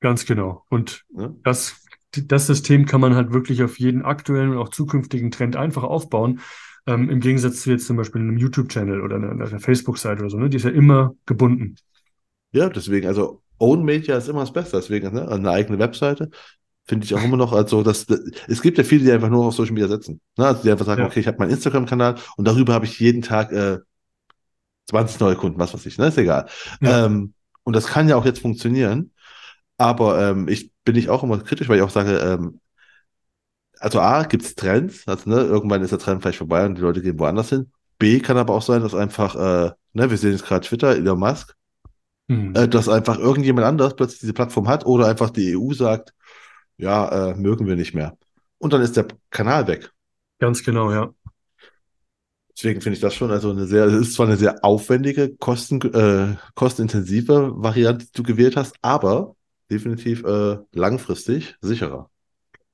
Ganz genau. Und ja. das, das System kann man halt wirklich auf jeden aktuellen und auch zukünftigen Trend einfach aufbauen. Ähm, Im Gegensatz zu jetzt zum Beispiel einem YouTube-Channel oder einer, einer Facebook-Seite oder so, ne? Die ist ja immer gebunden. Ja, deswegen, also Own Media ist immer das Beste, deswegen, ne? Eine eigene Webseite finde ich auch immer noch, also das, es gibt ja viele, die einfach nur auf Social Media setzen. Ne? Also die einfach sagen, ja. okay, ich habe meinen Instagram-Kanal und darüber habe ich jeden Tag äh, 20 neue Kunden, was weiß ich, ne? Ist egal. Ja. Ähm, und das kann ja auch jetzt funktionieren. Aber ähm, ich bin ich auch immer kritisch, weil ich auch sage, ähm, also A, gibt es Trends, also ne, irgendwann ist der Trend vielleicht vorbei und die Leute gehen woanders hin. B kann aber auch sein, dass einfach, äh, ne, wir sehen jetzt gerade Twitter, Elon Musk, mhm. äh, dass einfach irgendjemand anders plötzlich diese Plattform hat oder einfach die EU sagt, ja, äh, mögen wir nicht mehr. Und dann ist der Kanal weg. Ganz genau, ja. Deswegen finde ich das schon also eine sehr, es ist zwar eine sehr aufwendige, kosten, äh, kostenintensive Variante, die du gewählt hast, aber definitiv äh, langfristig sicherer.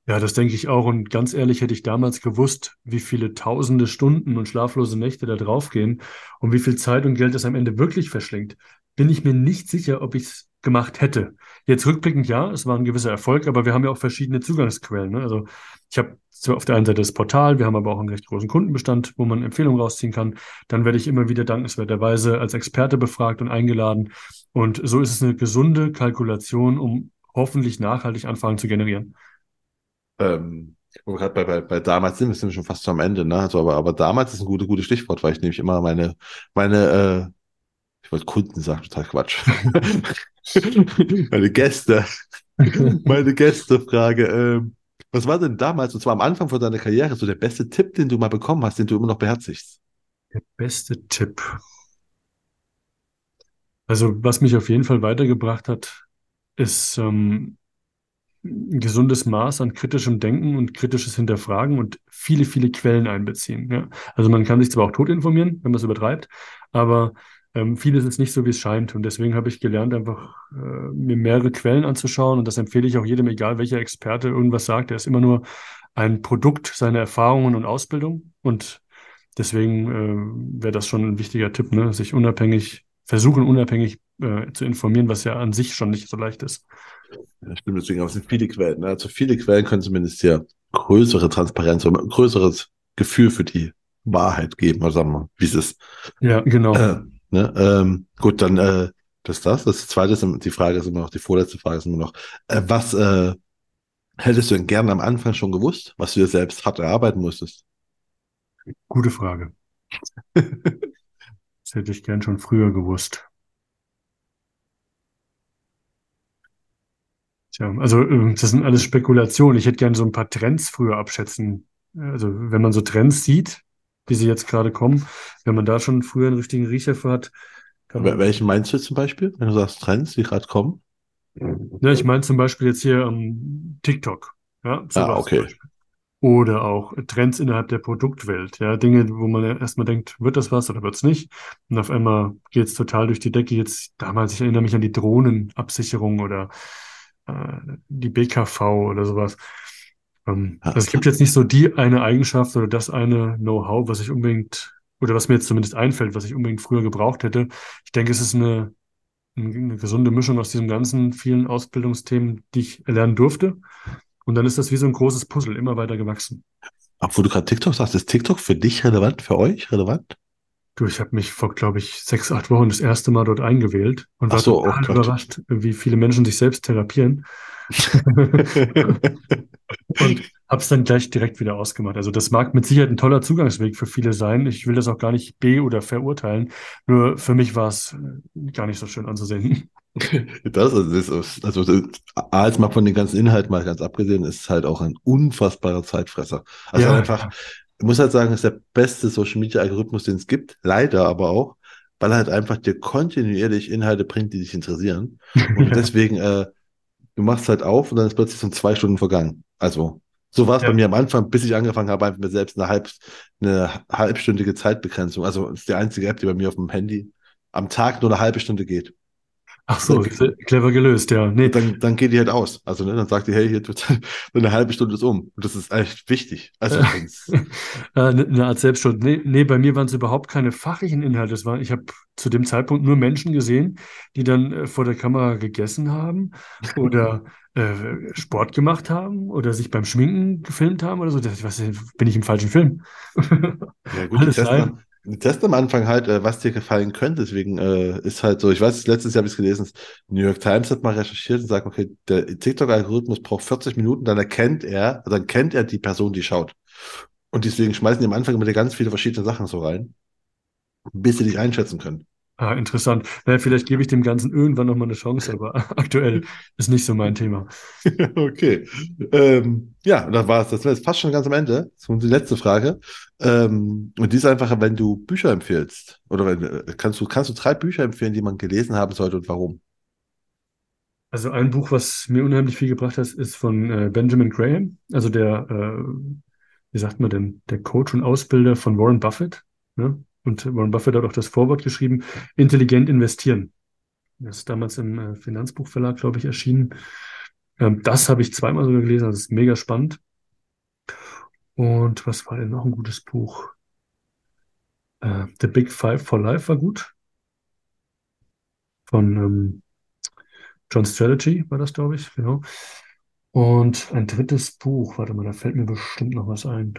Ja, das denke ich auch. Und ganz ehrlich, hätte ich damals gewusst, wie viele tausende Stunden und schlaflose Nächte da draufgehen und wie viel Zeit und Geld das am Ende wirklich verschlingt, bin ich mir nicht sicher, ob ich es gemacht hätte. Jetzt rückblickend ja, es war ein gewisser Erfolg, aber wir haben ja auch verschiedene Zugangsquellen. Ne? Also ich habe auf der einen Seite das Portal, wir haben aber auch einen recht großen Kundenbestand, wo man Empfehlungen rausziehen kann. Dann werde ich immer wieder dankenswerterweise als Experte befragt und eingeladen. Und so ist es eine gesunde Kalkulation, um hoffentlich nachhaltig Anfragen zu generieren. Ähm, gerade bei, bei, bei damals sind, wir schon fast am Ende, ne? Also, aber, aber damals ist ein gutes, gutes Stichwort, weil ich nämlich immer meine, meine, äh, ich wollte Kunden sagen, total Quatsch. meine Gäste, meine Gäste frage, ähm, was war denn damals, und zwar am Anfang von deiner Karriere, so der beste Tipp, den du mal bekommen hast, den du immer noch beherzigst? Der beste Tipp. Also, was mich auf jeden Fall weitergebracht hat, ist ähm, ein gesundes Maß an kritischem Denken und kritisches Hinterfragen und viele, viele Quellen einbeziehen. Ja? Also man kann sich zwar auch tot informieren, wenn man es übertreibt, aber ähm, vieles ist nicht so, wie es scheint. Und deswegen habe ich gelernt, einfach äh, mir mehrere Quellen anzuschauen. Und das empfehle ich auch jedem, egal welcher Experte irgendwas sagt. Er ist immer nur ein Produkt seiner Erfahrungen und Ausbildung. Und deswegen äh, wäre das schon ein wichtiger Tipp, ne? sich unabhängig, versuchen unabhängig äh, zu informieren, was ja an sich schon nicht so leicht ist. Ja, stimmt, deswegen, aber es sind viele Quellen. Ne? Also viele Quellen können zumindest ja größere Transparenz oder größeres Gefühl für die Wahrheit geben, oder sagen wir mal, wie es ist. Ja, genau. Äh, Ne? Ähm, gut, dann äh, das ist das. Das zweite ist, die Frage ist immer noch, die vorletzte Frage ist immer noch, äh, was äh, hättest du denn gerne am Anfang schon gewusst, was du dir selbst hart erarbeiten musstest? Gute Frage. das hätte ich gern schon früher gewusst. Tja, also äh, das sind alles Spekulationen. Ich hätte gern so ein paar Trends früher abschätzen. Also wenn man so Trends sieht, wie sie jetzt gerade kommen. Wenn man da schon früher einen richtigen Riecher für hat. Welchen meinst du zum Beispiel, wenn du sagst Trends, die gerade kommen? Ja, ich meine zum Beispiel jetzt hier um, TikTok. Ja, ah, okay. Oder auch Trends innerhalb der Produktwelt. Ja, Dinge, wo man erstmal denkt, wird das was oder wird es nicht? Und auf einmal geht es total durch die Decke. Jetzt damals, ich erinnere mich an die Drohnenabsicherung oder äh, die BKV oder sowas. Ähm, also es gibt jetzt nicht so die eine Eigenschaft oder das eine Know-how, was ich unbedingt, oder was mir jetzt zumindest einfällt, was ich unbedingt früher gebraucht hätte. Ich denke, es ist eine, eine gesunde Mischung aus diesen ganzen vielen Ausbildungsthemen, die ich erlernen durfte. Und dann ist das wie so ein großes Puzzle, immer weiter gewachsen. Obwohl du gerade TikTok sagst, ist TikTok für dich relevant, für euch relevant? Du, ich habe mich vor, glaube ich, sechs, acht Wochen das erste Mal dort eingewählt und war so, total oh überrascht, wie viele Menschen sich selbst therapieren. und habe es dann gleich direkt wieder ausgemacht. Also das mag mit Sicherheit ein toller Zugangsweg für viele sein. Ich will das auch gar nicht be- oder verurteilen. Nur für mich war es äh, gar nicht so schön anzusehen. Das ist, also, also als mal von den ganzen Inhalten mal ganz abgesehen, ist halt auch ein unfassbarer Zeitfresser. Also Ja, einfach, ich muss halt sagen, ist der beste Social Media Algorithmus, den es gibt. Leider aber auch, weil er halt einfach dir kontinuierlich Inhalte bringt, die dich interessieren. Und ja, deswegen, äh, du machst halt auf und dann ist plötzlich so zwei Stunden vergangen. Also, so war es bei ja. mir am Anfang, bis ich angefangen habe, einfach mir selbst eine halb, eine halbstündige Zeitbegrenzung. Also, ist die einzige App, die bei mir auf dem Handy am Tag nur eine halbe Stunde geht. Ach Dann, so, cle- clever gelöst, ja. Nee, dann, dann geht die halt aus. Also, ne, dann sagt die, hey, hier tut eine halbe Stunde ist um. Und das ist echt wichtig. Also, äh, das, eine Art Selbstschutz. Nee, nee, bei mir waren es überhaupt keine fachlichen Inhalte. Es war, ich habe zu dem Zeitpunkt nur Menschen gesehen, die dann äh, vor der Kamera gegessen haben oder äh, Sport gemacht haben oder sich beim Schminken gefilmt haben oder so. Da dachte ich, was, bin ich im falschen Film? ja gut, Alles die testen am Anfang halt, äh, was dir gefallen könnte. Deswegen äh, ist halt so, ich weiß, letztes Jahr habe ich es gelesen, New York Times hat mal recherchiert und sagt, okay, der TikTok-Algorithmus braucht 40 Minuten, dann erkennt er, dann kennt er die Person, die schaut. Und deswegen schmeißen die am Anfang immer ganz viele verschiedene Sachen so rein, bis sie dich einschätzen können. Ah, interessant. Naja, vielleicht gebe ich dem Ganzen irgendwann nochmal eine Chance, aber aktuell ist nicht so mein Thema. Okay. Ähm, ja, dann war es. Das wäre jetzt fast schon ganz am Ende. Das die letzte Frage. Ähm, und die ist einfach, wenn du Bücher empfiehlst, oder wenn, äh, kannst du, kannst du drei Bücher empfehlen, die man gelesen haben sollte und warum? Also ein Buch, was mir unheimlich viel gebracht hat, ist von äh, Benjamin Graham, also der, äh, wie sagt man denn, der Coach und Ausbilder von Warren Buffett. Ne? Und Warren Buffett hat auch das Vorwort geschrieben, intelligent investieren. Das ist damals im äh, Finanzbuchverlag, glaube ich, erschienen. Ähm, das habe ich zweimal sogar gelesen, das ist mega spannend. Und was war denn noch ein gutes Buch? Äh, The Big Five for Life war gut. Von ähm, John Strategy war das, glaube ich, genau. Und ein drittes Buch, warte mal, da fällt mir bestimmt noch was ein.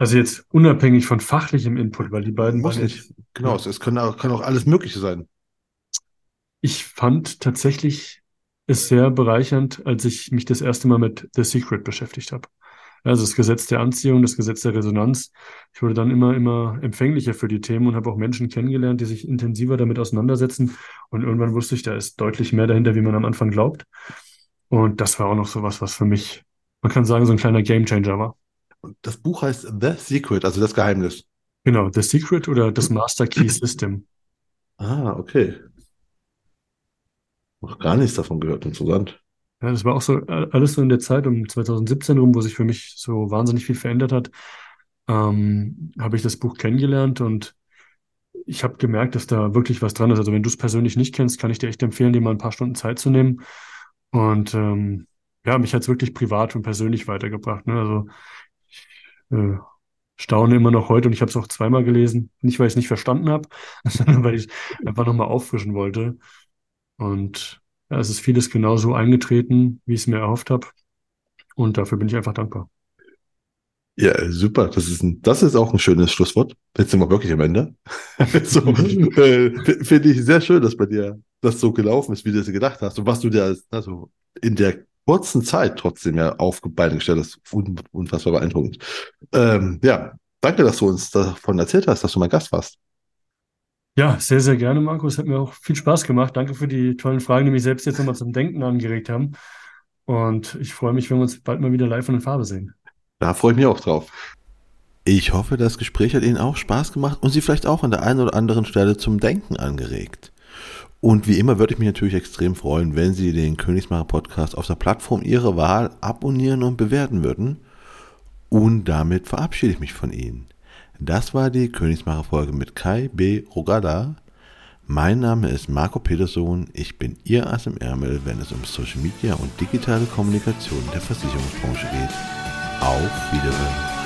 Also jetzt unabhängig von fachlichem Input, weil die beiden Muss nicht. Genau, es kann auch, kann auch alles Mögliche sein. Ich fand tatsächlich es sehr bereichernd, als ich mich das erste Mal mit The Secret beschäftigt habe. Also das Gesetz der Anziehung, das Gesetz der Resonanz. Ich wurde dann immer, immer empfänglicher für die Themen und habe auch Menschen kennengelernt, die sich intensiver damit auseinandersetzen. Und irgendwann wusste ich, da ist deutlich mehr dahinter, wie man am Anfang glaubt. Und das war auch noch so was, was für mich, man kann sagen, so ein kleiner Gamechanger war. Das Buch heißt The Secret, also das Geheimnis. Genau, The Secret oder das Master Key System. Ah, okay. Noch gar nichts davon gehört. Interessant. Ja, das war auch so äh, alles so in der Zeit um 2017 rum, wo sich für mich so wahnsinnig viel verändert hat, ähm, habe ich das Buch kennengelernt und ich habe gemerkt, dass da wirklich was dran ist. Also wenn du es persönlich nicht kennst, kann ich dir echt empfehlen, dir mal ein paar Stunden Zeit zu nehmen. Und ähm, ja, mich hat es wirklich privat und persönlich weitergebracht. Ne? Also äh, staune immer noch heute und ich habe es auch zweimal gelesen. Nicht, weil ich es nicht verstanden habe, sondern weil ich es einfach nochmal auffrischen wollte. Und ja, es ist vieles genauso eingetreten, wie ich es mir erhofft habe. Und dafür bin ich einfach dankbar. Ja, super. Das ist ein, das ist auch ein schönes Schlusswort. Jetzt sind wir wirklich am Ende. so, äh, finde ich sehr schön, dass bei dir das so gelaufen ist, wie du es gedacht hast und was du dir als, also in der kurzen Zeit trotzdem ja auf Beine gestellt hast. Un, unfassbar beeindruckend. Ähm, ja, danke, dass du uns davon erzählt hast, dass du mein Gast warst. Ja, sehr, sehr gerne, Markus. Hat mir auch viel Spaß gemacht. Danke für die tollen Fragen, die mich selbst jetzt nochmal zum Denken angeregt haben. Und ich freue mich, wenn wir uns bald mal wieder live und in Farbe sehen. Da freue ich mich auch drauf. Ich hoffe, das Gespräch hat Ihnen auch Spaß gemacht und Sie vielleicht auch an der einen oder anderen Stelle zum Denken angeregt. Und wie immer würde ich mich natürlich extrem freuen, wenn Sie den Königsmacher Podcast auf der Plattform Ihrer Wahl abonnieren und bewerten würden. Und damit verabschiede ich mich von Ihnen. Das war die Königsmacher Folge mit Kai B. Rogada. Mein Name ist Marco Petersohn. Ich bin Ihr Ass im Ärmel, wenn es um Social Media und digitale Kommunikation der Versicherungsbranche geht. Auf Wiedersehen.